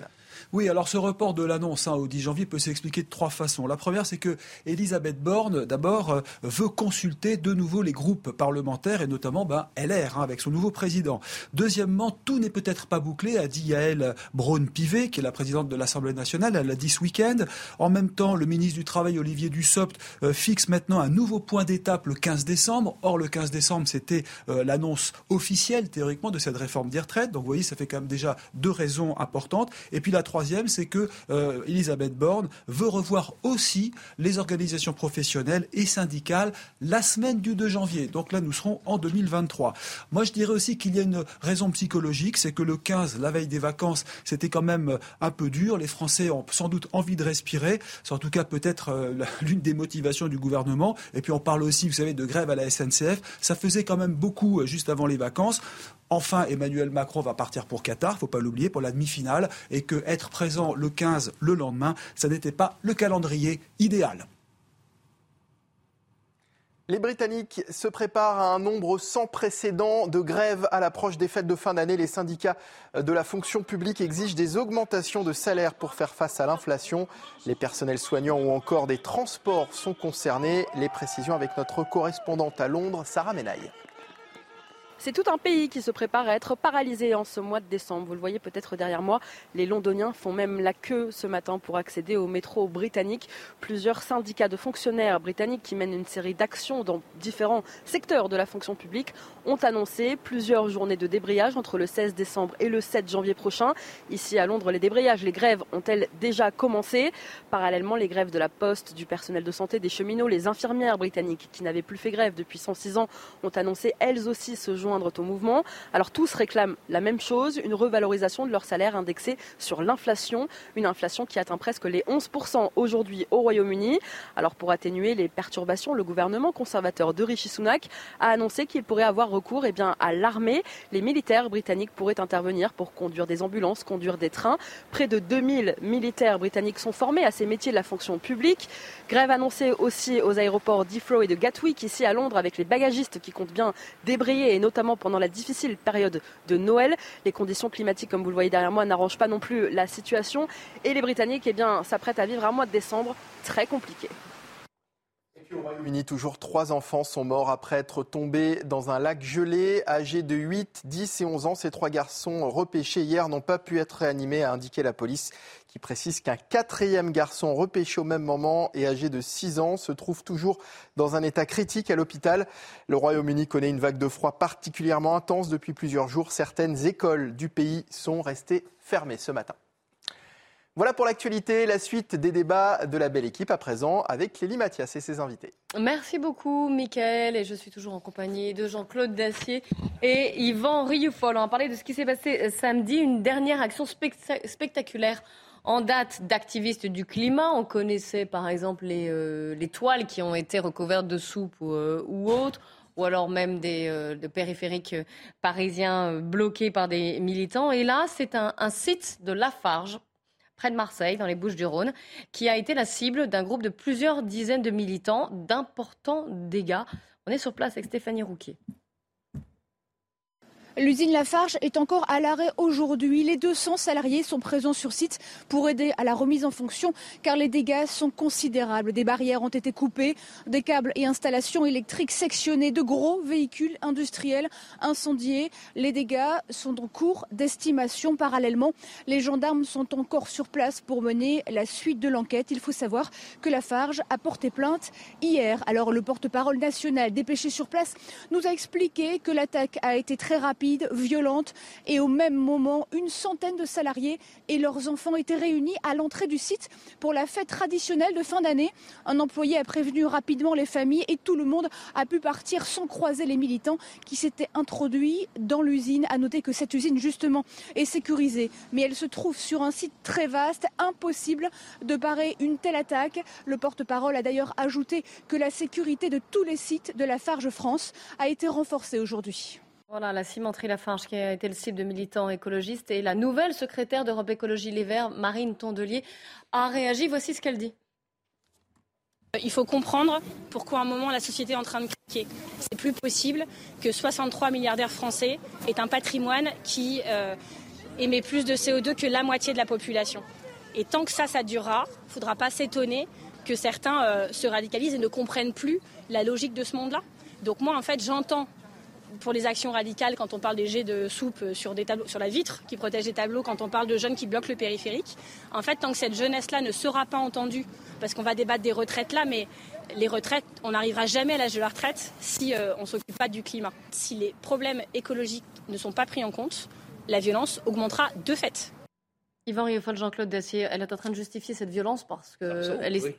Oui, alors ce report de l'annonce hein, au 10 janvier peut s'expliquer de trois façons. La première, c'est que Elisabeth Borne, d'abord, euh, veut consulter de nouveau les groupes parlementaires et notamment ben, LR hein, avec son nouveau président. Deuxièmement, tout n'est peut-être pas bouclé, a dit Yael Braun-Pivet, qui est la présidente de l'Assemblée nationale. Elle l'a dit ce week-end. En même temps, le ministre du Travail, Olivier Dussopt, euh, fixe maintenant un nouveau point d'étape le 15 décembre. Or, le 15 décembre, c'était euh, l'annonce officielle, théoriquement, de cette réforme des retraites. Donc, vous voyez, ça fait quand même déjà deux raisons importantes. Et puis, la troisième, c'est que euh, Elisabeth Borne veut revoir aussi les organisations professionnelles et syndicales la semaine du 2 janvier. Donc là, nous serons en 2023. Moi, je dirais aussi qu'il y a une raison psychologique, c'est que le 15, la veille des vacances, c'était quand même un peu dur. Les Français ont sans doute envie de respirer. Tout cas peut-être euh, l'une des motivations du gouvernement. Et puis on parle aussi, vous savez, de grève à la SNCF. Ça faisait quand même beaucoup euh, juste avant les vacances. Enfin, Emmanuel Macron va partir pour Qatar, faut pas l'oublier, pour la demi-finale, et que être présent le 15 le lendemain, ça n'était pas le calendrier idéal. Les Britanniques se préparent à un nombre sans précédent de grèves à l'approche des fêtes de fin d'année. Les syndicats de la fonction publique exigent des augmentations de salaire pour faire face à l'inflation. Les personnels soignants ou encore des transports sont concernés. Les précisions avec notre correspondante à Londres, Sarah Menaille. C'est tout un pays qui se prépare à être paralysé en ce mois de décembre. Vous le voyez peut-être derrière moi. Les Londoniens font même la queue ce matin pour accéder au métro britannique. Plusieurs syndicats de fonctionnaires britanniques qui mènent une série d'actions dans différents secteurs de la fonction publique ont annoncé plusieurs journées de débrayage entre le 16 décembre et le 7 janvier prochain. Ici à Londres, les débrayages, les grèves ont-elles déjà commencé? Parallèlement, les grèves de la poste, du personnel de santé, des cheminots, les infirmières britanniques qui n'avaient plus fait grève depuis 106 ans ont annoncé elles aussi se joindre mouvement. Alors tous réclament la même chose, une revalorisation de leur salaire indexé sur l'inflation, une inflation qui atteint presque les 11% aujourd'hui au Royaume-Uni. Alors pour atténuer les perturbations, le gouvernement conservateur de Rishi Sunak a annoncé qu'il pourrait avoir recours eh bien, à l'armée. Les militaires britanniques pourraient intervenir pour conduire des ambulances, conduire des trains. Près de 2000 militaires britanniques sont formés à ces métiers de la fonction publique. Grève annoncée aussi aux aéroports d'Heathrow et de Gatwick, ici à Londres, avec les bagagistes qui comptent bien débrayer, et notamment pendant la difficile période de Noël. Les conditions climatiques, comme vous le voyez derrière moi, n'arrangent pas non plus la situation. Et les Britanniques eh s'apprêtent à vivre un mois de décembre très compliqué. Au Royaume-Uni, toujours trois enfants sont morts après être tombés dans un lac gelé. Âgés de 8, 10 et 11 ans, ces trois garçons repêchés hier n'ont pas pu être réanimés, a indiqué la police, qui précise qu'un quatrième garçon repêché au même moment et âgé de 6 ans se trouve toujours dans un état critique à l'hôpital. Le Royaume-Uni connaît une vague de froid particulièrement intense depuis plusieurs jours. Certaines écoles du pays sont restées fermées ce matin. Voilà pour l'actualité, la suite des débats de la belle équipe à présent avec Lélie Mathias et ses invités. Merci beaucoup, Mickaël. Et je suis toujours en compagnie de Jean-Claude Dacier et Yvan Rioufol. On va parler de ce qui s'est passé euh, samedi. Une dernière action spectaculaire en date d'activistes du climat. On connaissait par exemple les, euh, toiles qui ont été recouvertes de soupe ou, euh, autres ou alors même des périphériques parisiens bloqués par des militants. Et là, c'est un, un site de Lafarge près de Marseille, dans les Bouches-du-Rhône, qui a été la cible d'un groupe de plusieurs dizaines de militants, d'importants dégâts. On est sur place avec Stéphanie Rouquier. L'usine Lafarge est encore à l'arrêt aujourd'hui. Les 200 salariés sont présents sur site pour aider à la remise en fonction car les dégâts sont considérables. Des barrières ont été coupées, des câbles et installations électriques sectionnés, de gros véhicules industriels incendiés. Les dégâts sont en cours d'estimation. Parallèlement, les gendarmes sont encore sur place pour mener la suite de l'enquête. Il faut savoir que Lafarge a porté plainte hier. Alors le porte-parole national dépêché sur place nous a expliqué que l'attaque a été très rapide violente et au même moment, une centaine de salariés et leurs enfants étaient réunis à l'entrée du site pour la fête traditionnelle de fin d'année. Un employé a prévenu rapidement les familles et tout le monde a pu partir sans croiser les militants qui s'étaient introduits dans l'usine. À noter que cette usine, justement, est sécurisée, mais elle se trouve sur un site très vaste, impossible de parer une telle attaque. Le porte-parole a d'ailleurs ajouté que la sécurité de tous les sites de la Farge France a été renforcée aujourd'hui. Voilà, la cimenterie Lafarge qui a été le cible de militants écologistes et la nouvelle secrétaire d'Europe Écologie Les Verts, Marine Tondelier, a réagi. Voici ce qu'elle dit. Il faut comprendre pourquoi à un moment la société est en train de craquer. C'est plus possible que 63 milliardaires français aient un patrimoine qui euh, émet plus de CO2 que la moitié de la population. Et tant que ça, ça durera, il ne faudra pas s'étonner que certains euh, se radicalisent et ne comprennent plus la logique de ce monde-là. Donc moi, en fait, j'entends pour les actions radicales quand on parle des jets de soupe sur, des tableaux, sur la vitre qui protège les tableaux, quand on parle de jeunes qui bloquent le périphérique. En fait, tant que cette jeunesse-là ne sera pas entendue, parce qu'on va débattre des retraites là, mais les retraites, on n'arrivera jamais à l'âge de la retraite si euh, on ne s'occupe pas du climat. Si les problèmes écologiques ne sont pas pris en compte, la violence augmentera de fait. Yvan Rieffol, Jean-Claude Dacier, elle est en train de justifier cette violence parce qu'elle est oui,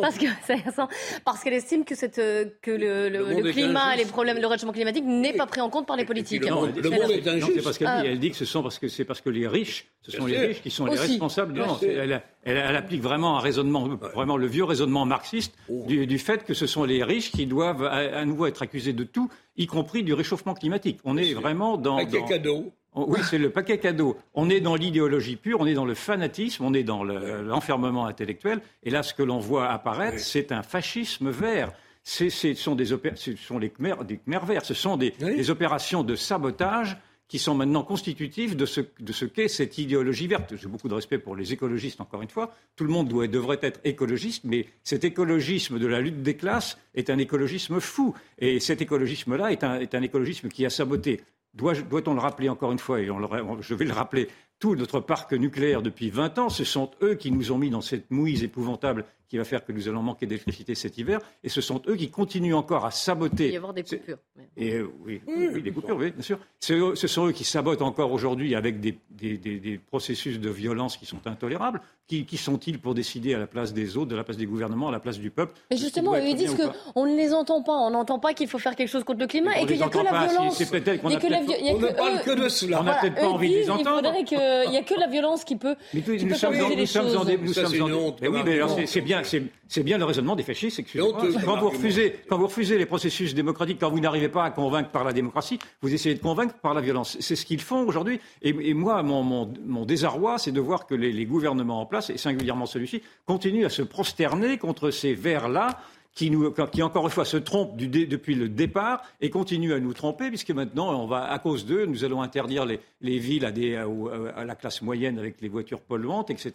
parce que parce qu'elle estime que cette que le, le, climat, les problèmes, le réchauffement climatique n'est pas pris en compte par les politiques. Non, le monde est injuste. c'est parce qu'elle dit. Elle dit que ce sont parce que c'est parce que les riches, ce sont les riches qui sont les responsables. Non, elle, elle, applique vraiment un raisonnement, vraiment le vieux raisonnement marxiste oh. du, du, fait que ce sont les riches qui doivent à, nouveau être accusés de tout, y compris du réchauffement climatique. On est vraiment dans. Avec dans... cadeaux. Oh, oui, c'est le paquet cadeau. On est dans l'idéologie pure, on est dans le fanatisme, on est dans l'enfermement intellectuel. Et là, ce que l'on voit apparaître, c'est un fascisme vert. Ce sont, des ce sont les Khmer, des verts, ce sont des, opérations de sabotage qui sont maintenant constitutives de ce, qu'est cette idéologie verte. J'ai beaucoup de respect pour les écologistes, encore une fois. Tout le monde doit, devrait être écologiste, mais cet écologisme de la lutte des classes est un écologisme fou. Et cet écologisme-là est un, est un écologisme qui a saboté doit-on le rappeler encore une fois, et je vais le rappeler, tout notre parc nucléaire depuis 20 ans. Ce sont eux qui nous ont mis dans cette mouise épouvantable qui va faire que nous allons manquer d'électricité cet hiver. Et ce sont eux qui continuent encore à saboter. Il y avoir des coupures. Et, euh, oui, oui, des coupures, oui, bien sûr. Ce sont eux qui sabotent encore aujourd'hui avec des, des, des, processus de violence qui sont intolérables. Qui, qui sont-ils pour décider à la place des autres, de la place des gouvernements, à la place du peuple Mais justement, ils disent qu'on ne les entend pas. On n'entend pas qu'il faut faire quelque chose contre le climat et, qu'il n'y a que la violence. on ne parle que de cela. On n'a peut-être pas envie de les entendre. Il faudrait qu'il n'y a que la violence qui peut. Mais nous sommes en nous sommes en Mais oui, mais c'est bien c'est bien le raisonnement des fascistes. Excusez-moi. Quand vous refusez, quand vous refusez les processus démocratiques, quand vous n'arrivez pas à convaincre par la démocratie, vous essayez de convaincre par la violence. C'est ce qu'ils font aujourd'hui. Et, moi, mon, désarroi, c'est de voir que les, les gouvernements en place, et singulièrement celui-ci, continuent à se prosterner contre ces vers-là qui, nous, qui encore une fois se trompe du depuis le départ et continue à nous tromper, puisque maintenant, on va, à cause d'eux, nous allons interdire les, les villes à, des, à, la classe moyenne avec les voitures polluantes, etc.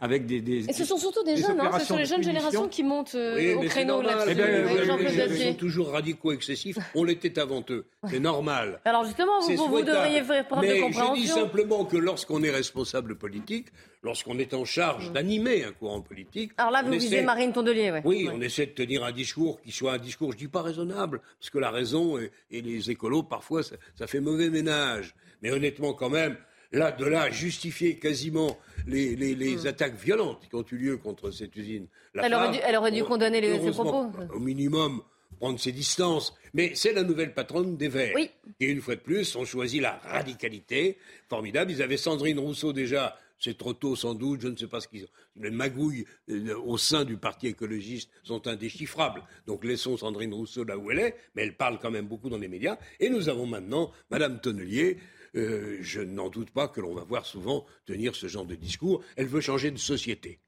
Avec des, des, et ce sont surtout des jeunes, hein, ce sont les jeunes générations qui montent euh, au créneau là-dessus. Eh ils sont toujours radicaux excessifs. On l'était avant eux. C'est normal. Alors justement, vous, vous devriez faire preuve de compréhension. Je dis simplement que lorsqu'on est responsable politique, lorsqu'on est en charge d'animer un courant politique. Alors là, vous visez Marine Tondelier, oui. Oui, on essaie de tenir un discours qui soit un discours, je dis pas raisonnable, parce que la raison et, les écolos, parfois, ça, fait mauvais ménage. Mais honnêtement, quand même, là, de là justifier quasiment les, hmm. attaques violentes qui ont eu lieu contre cette usine. elle, aurait dû, elle, aurait dû, condamner les, ses propos. Au minimum, prendre ses distances. Mais c'est la nouvelle patronne des Verts. Oui. Et une fois de plus, ont choisi la radicalité. Formidable. Ils avaient Sandrine Rousseau déjà c'est trop tôt sans doute, je ne sais pas ce qu'ils ont. Les magouilles euh, au sein du Parti écologiste sont indéchiffrables. Donc laissons Sandrine Rousseau là où elle est, mais elle parle quand même beaucoup dans les médias. Et nous avons maintenant Madame Tonnelier. Euh, je n'en doute pas que l'on va voir souvent tenir ce genre de discours. Elle veut changer de société.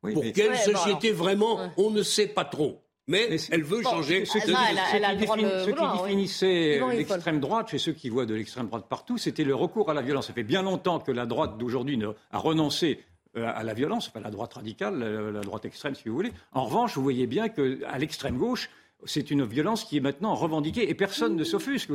Pour quelle société vraiment, on ne sait pas trop. Mais, elle veut changer. Ce, qui, définissait l'extrême droite, chez ceux qui voient de l'extrême droite partout, c'était le recours à la violence. Ça fait bien longtemps que la droite d'aujourd'hui a renoncé euh, à la violence, enfin la droite radicale, la droite extrême si vous voulez. En revanche, vous voyez bien qu'à l'extrême gauche, c'est une violence qui est maintenant revendiquée et personne ne s'offusque.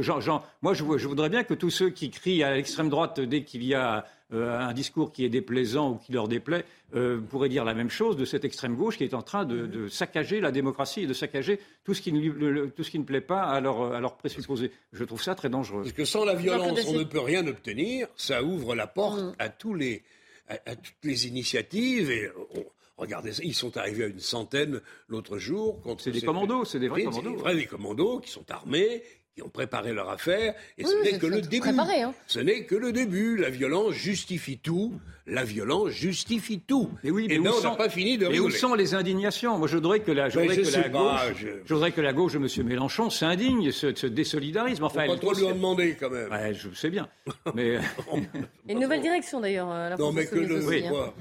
moi, je, voudrais bien que tous ceux qui crient à l'extrême droite dès qu'il y a euh, un discours qui est déplaisant ou qui leur déplaît euh, pourraient dire la même chose de cette extrême gauche qui est en train de, saccager la démocratie et de saccager tout ce qui ne, tout ce qui ne plaît pas à leurs présupposés. Je trouve ça très dangereux. Parce que sans la violence, on ne peut rien obtenir. Ça ouvre la porte mm. à, tous les, à, toutes les initiatives et Regardez, ils sont arrivés à une centaine l'autre jour. C'est des commandos, c'est des vrais commandos. des vrais commandos qui sont armés, qui ont préparé leur affaire, et ce n'est que le début. Hein. Ce n'est que le début. La violence justifie tout. La violence justifie tout. Et oui, mais on n'a pas fini de rigoler. où sont les indignations Moi, je voudrais que la, je voudrais que la gauche, je... voudrais que la gauche de M. Mélenchon s'indigne, se, se désolidarise. Mais enfin, on pas trop lui en demander quand même. Ouais, je sais bien. Mais une nouvelle direction d'ailleurs. La non, mais que le. Hein.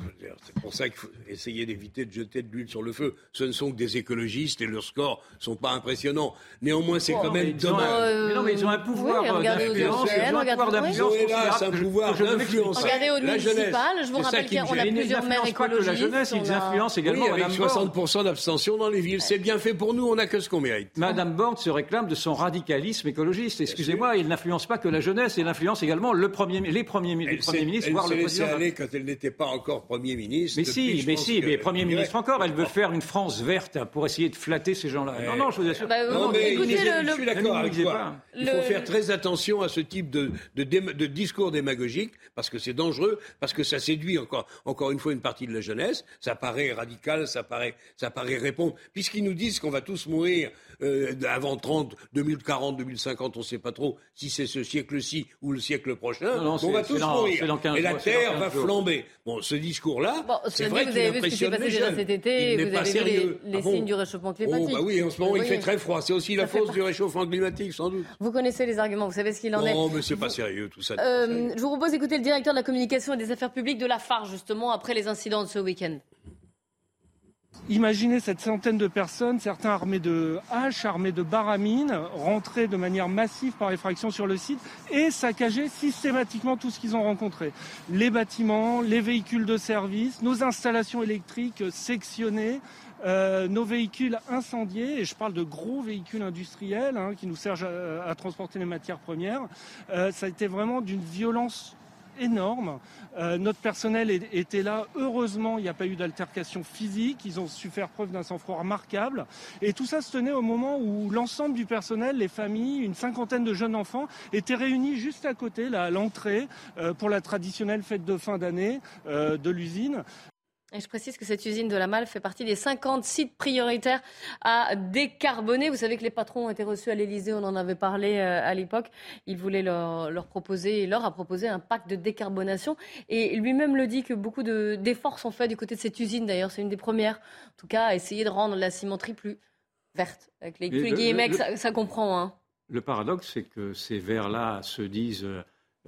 C'est pour ça qu'il faut essayer d'éviter de jeter de l'huile sur le feu. Ce ne sont que des écologistes et leurs scores sont pas impressionnants. Néanmoins, c'est quand même dommage. Euh, mais non, mais ils ont un pouvoir d'influence. Ils ont un pouvoir d'influence. Un pouvoir municipal, je vous rappelle qu'on a plusieurs maires écologistes. la jeunesse, ils influencent également. Oui, avec 60% d'abstention dans les villes. C'est bien fait pour nous, on n'a que ce qu'on mérite. Madame Borne se réclame de son radicalisme écologiste. Excusez-moi, il n'influence pas que la jeunesse, il influence également le premier, les premiers, ministres, voire le président. Elle quand elle n'était pas encore Premier ministre. Mais si, mais si, mais Premier ministre encore. Elle veut faire une France verte pour essayer de flatter ces gens-là. Non, non, je vous assure. Bah, non, mais je suis d'accord avec toi. Il faut faire très attention à ce type de, de, discours démagogique, parce que c'est dangereux, parce que ça séduit encore, encore une fois une partie de la jeunesse. Ça paraît radical, ça paraît, ça paraît répondre. Puisqu'ils nous disent qu'on va tous mourir euh, avant 30, 2040, 2050, on ne sait pas trop si c'est ce siècle-ci ou le siècle prochain. on va tous mourir. et la Terre va flamber. Bon, ce discours-là, c'est vrai qu'il impressionne les jeunes. Cet été, il vous avez vu les, ah signes du réchauffement climatique. Oh, bah oui, en ce moment, il fait très froid. C'est aussi la fausse du réchauffement climatique, sans doute. Vous connaissez les arguments, vous savez ce qu'il en est. Non, mais c'est pas sérieux, tout ça. Euh, je vous propose d'écouter le directeur de la communication et des affaires publiques de la FAR, justement, après les incidents de ce week-end. Imaginez cette centaine de personnes, certains armés de haches, armés de baramines, rentrer de manière massive par effraction sur le site et saccager systématiquement tout ce qu'ils ont rencontré. Les bâtiments, les véhicules de service, nos installations électriques sectionnées, euh, nos véhicules incendiés, et je parle de gros véhicules industriels hein, qui nous servent à, transporter les matières premières, euh, ça a été vraiment d'une violence énorme. Euh, notre personnel était là. Heureusement, il n'y a pas eu d'altercation physique. Ils ont su faire preuve d'un sang-froid remarquable. Et tout ça se tenait au moment où l'ensemble du personnel, les familles, une cinquantaine de jeunes enfants étaient réunis juste à côté, là, à l'entrée, euh, pour la traditionnelle fête de fin d'année euh, de l'usine. Et je précise que cette usine de la Malle fait partie des 50 sites prioritaires à décarboner. Vous savez que les patrons ont été reçus à l'Elysée, on en avait parlé euh, à l'époque. Il voulait leur, proposer, il leur a proposé un pacte de décarbonation. Et lui-même le dit que beaucoup d'efforts sont faits du côté de cette usine. D'ailleurs, c'est une des premières, en tout cas, à essayer de rendre la cimenterie plus verte. Avec les, guillemets, ça, comprend. Hein. Le paradoxe, c'est que ces verts-là se disent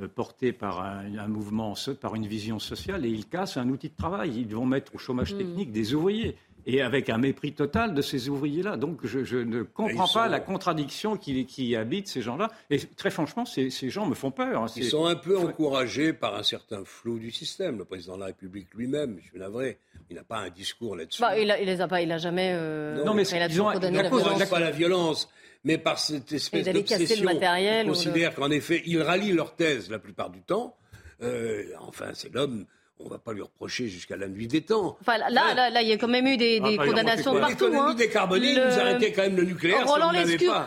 euh, portés par un, mouvement, par une vision sociale, et ils cassent un outil de travail. Ils vont mettre au chômage mm. technique des ouvriers et avec un mépris total de ces ouvriers-là. Donc je, ne comprends pas la contradiction qui, qui habite ces gens-là. Et très franchement, ces, gens me font peur. Hein. Ils sont un peu encouragés par un certain flou du système. Le président de la République lui-même, je suis navré, il n'a pas un discours là-dessus. Bah, il, les a pas, il a jamais. Euh, non, mais il a toujours condamné la violence. pas la violence mais par cette espèce d'obsession, on considère qu'en effet, ils rallient leur thèse la plupart du temps. Euh, enfin, c'est l'homme on ne va pas lui reprocher jusqu'à la nuit des temps. Enfin, là, là, là, il y a quand même eu des, des ah, condamnations partout. L'économie hein. décarbonée, le... vous arrêtez quand même le nucléaire. Roland Lescure,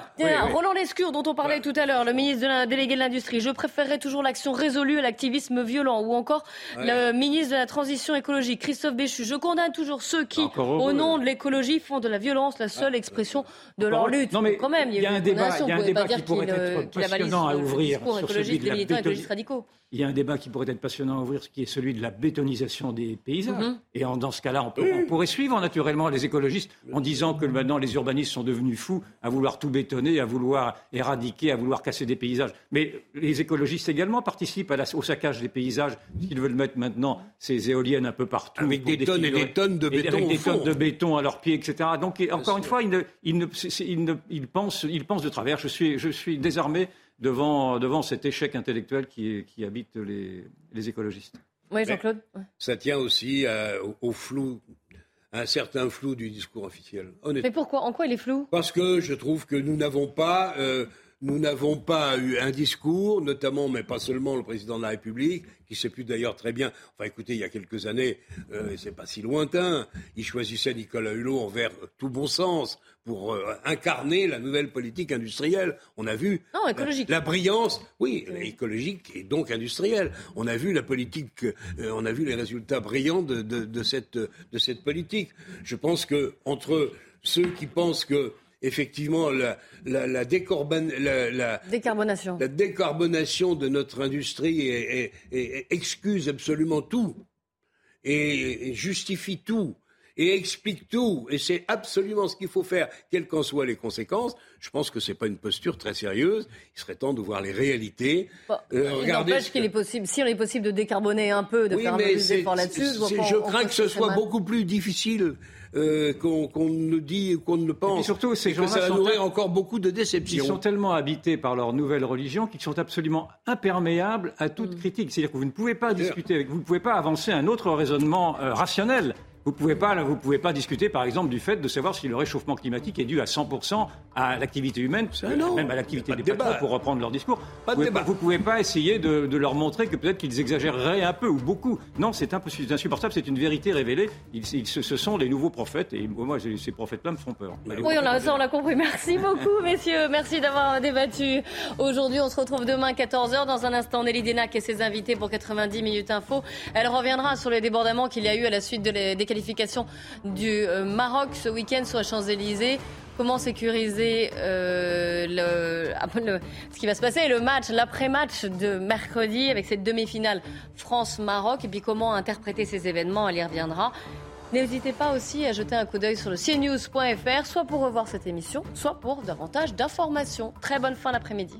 Roland Lescure, dont on parlait tout à l'heure, le ministre de la délégué de l'industrie. Je préférerais toujours l'action résolue à l'activisme violent. Ou encore le ministre de la transition écologique, Christophe Béchu. Je condamne toujours ceux qui, au nom de l'écologie, font de la violence la seule ah. expression de leur lutte. Non, mais quand même, il y a, un débat, il y a un débat qui pourrait être passionnant à ouvrir sur celui de la radicaux. Il y a un débat qui pourrait être passionnant à ouvrir, qui est celui de la bétonisation des paysages. Mhm. Et en, dans ce cas-là, on, pourrait suivre naturellement les écologistes en disant que maintenant les urbanistes sont devenus fous à vouloir tout bétonner, à vouloir éradiquer, à vouloir casser des paysages. Mais les écologistes également participent au saccage des paysages, Ils veulent mettre maintenant ces éoliennes un peu partout. Avec des, tonnes et des tonnes de béton. Avec des tonnes de béton à leurs pieds, etc. Donc, encore une fois, ils, pensent, de travers. Je suis, je suis désarmé devant, devant cet échec intellectuel qui, qui habite les, les écologistes. Oui, Jean-Claude. Ça tient aussi au, flou, à un certain flou du discours officiel. Mais pourquoi? En quoi il est flou? Parce que je trouve que nous n'avons pas. Euh, nous n'avons pas eu un discours, notamment, mais pas seulement le président de la République, qui sait plus d'ailleurs très bien. Enfin, écoutez, il y a quelques années, euh, c'est pas si lointain, il choisissait Nicolas Hulot envers tout bon sens pour euh, incarner la nouvelle politique industrielle. On a vu non, écologique. La, brillance, oui, écologique et donc industrielle. On a vu la politique, euh, on a vu les résultats brillants de, de, de, cette, de cette politique. Je pense que entre ceux qui pensent que effectivement la, la, la, décarbonation. la décarbonation de notre industrie excuse absolument tout et, justifie tout et explique tout. Et c'est absolument ce qu'il faut faire, quelles qu'en soient les conséquences. Je pense que ce n'est pas une posture très sérieuse. Il serait temps de voir les réalités. Euh, regardez qu'il est possible, si on est possible de décarboner un peu, de faire un peu d'efforts là-dessus. Je, crains que ce soit beaucoup plus difficile euh, qu'on ne dit ou qu'on ne pense. Et surtout, ces gens ça va nourrir encore beaucoup de déceptions. Ils sont tellement habités par leur nouvelle religion qu'ils sont absolument imperméables à toute mm. critique. C'est-à-dire que vous ne pouvez pas discuter avec, vous ne pouvez pas avancer un autre raisonnement euh, rationnel. Vous ne pouvez, pas, vous pouvez pas discuter, par exemple, du fait de savoir si le réchauffement climatique est dû à 100% à l'activité humaine, même à l'activité des patrons, pour reprendre leur discours. vous ne pouvez, pas essayer de, leur montrer que peut-être qu'ils exagéreraient un peu ou beaucoup. Non, c'est insupportable, c'est une vérité révélée. Ils, ce, sont les nouveaux prophètes, et moi, ces prophètes-là me font peur. Oui, on a, ça, on l'a compris. Merci beaucoup, messieurs. Merci d'avoir débattu. Aujourd'hui, on se retrouve demain 14h. Dans un instant, Nelly Denac et ses invités pour 90 minutes info. Elle reviendra sur les débordements qu'il y a eu à la suite de des qualification du euh, Maroc ce week-end sur les Champs-Élysées. Comment sécuriser euh, le, ce qui va se passer, le match, l'après-match de mercredi avec cette demi-finale France-Maroc, et puis comment interpréter ces événements, elle y reviendra. N'hésitez pas aussi à jeter un coup d'œil sur le cnews.fr, soit pour revoir cette émission, soit pour davantage d'informations. Très bonne fin d'après-midi.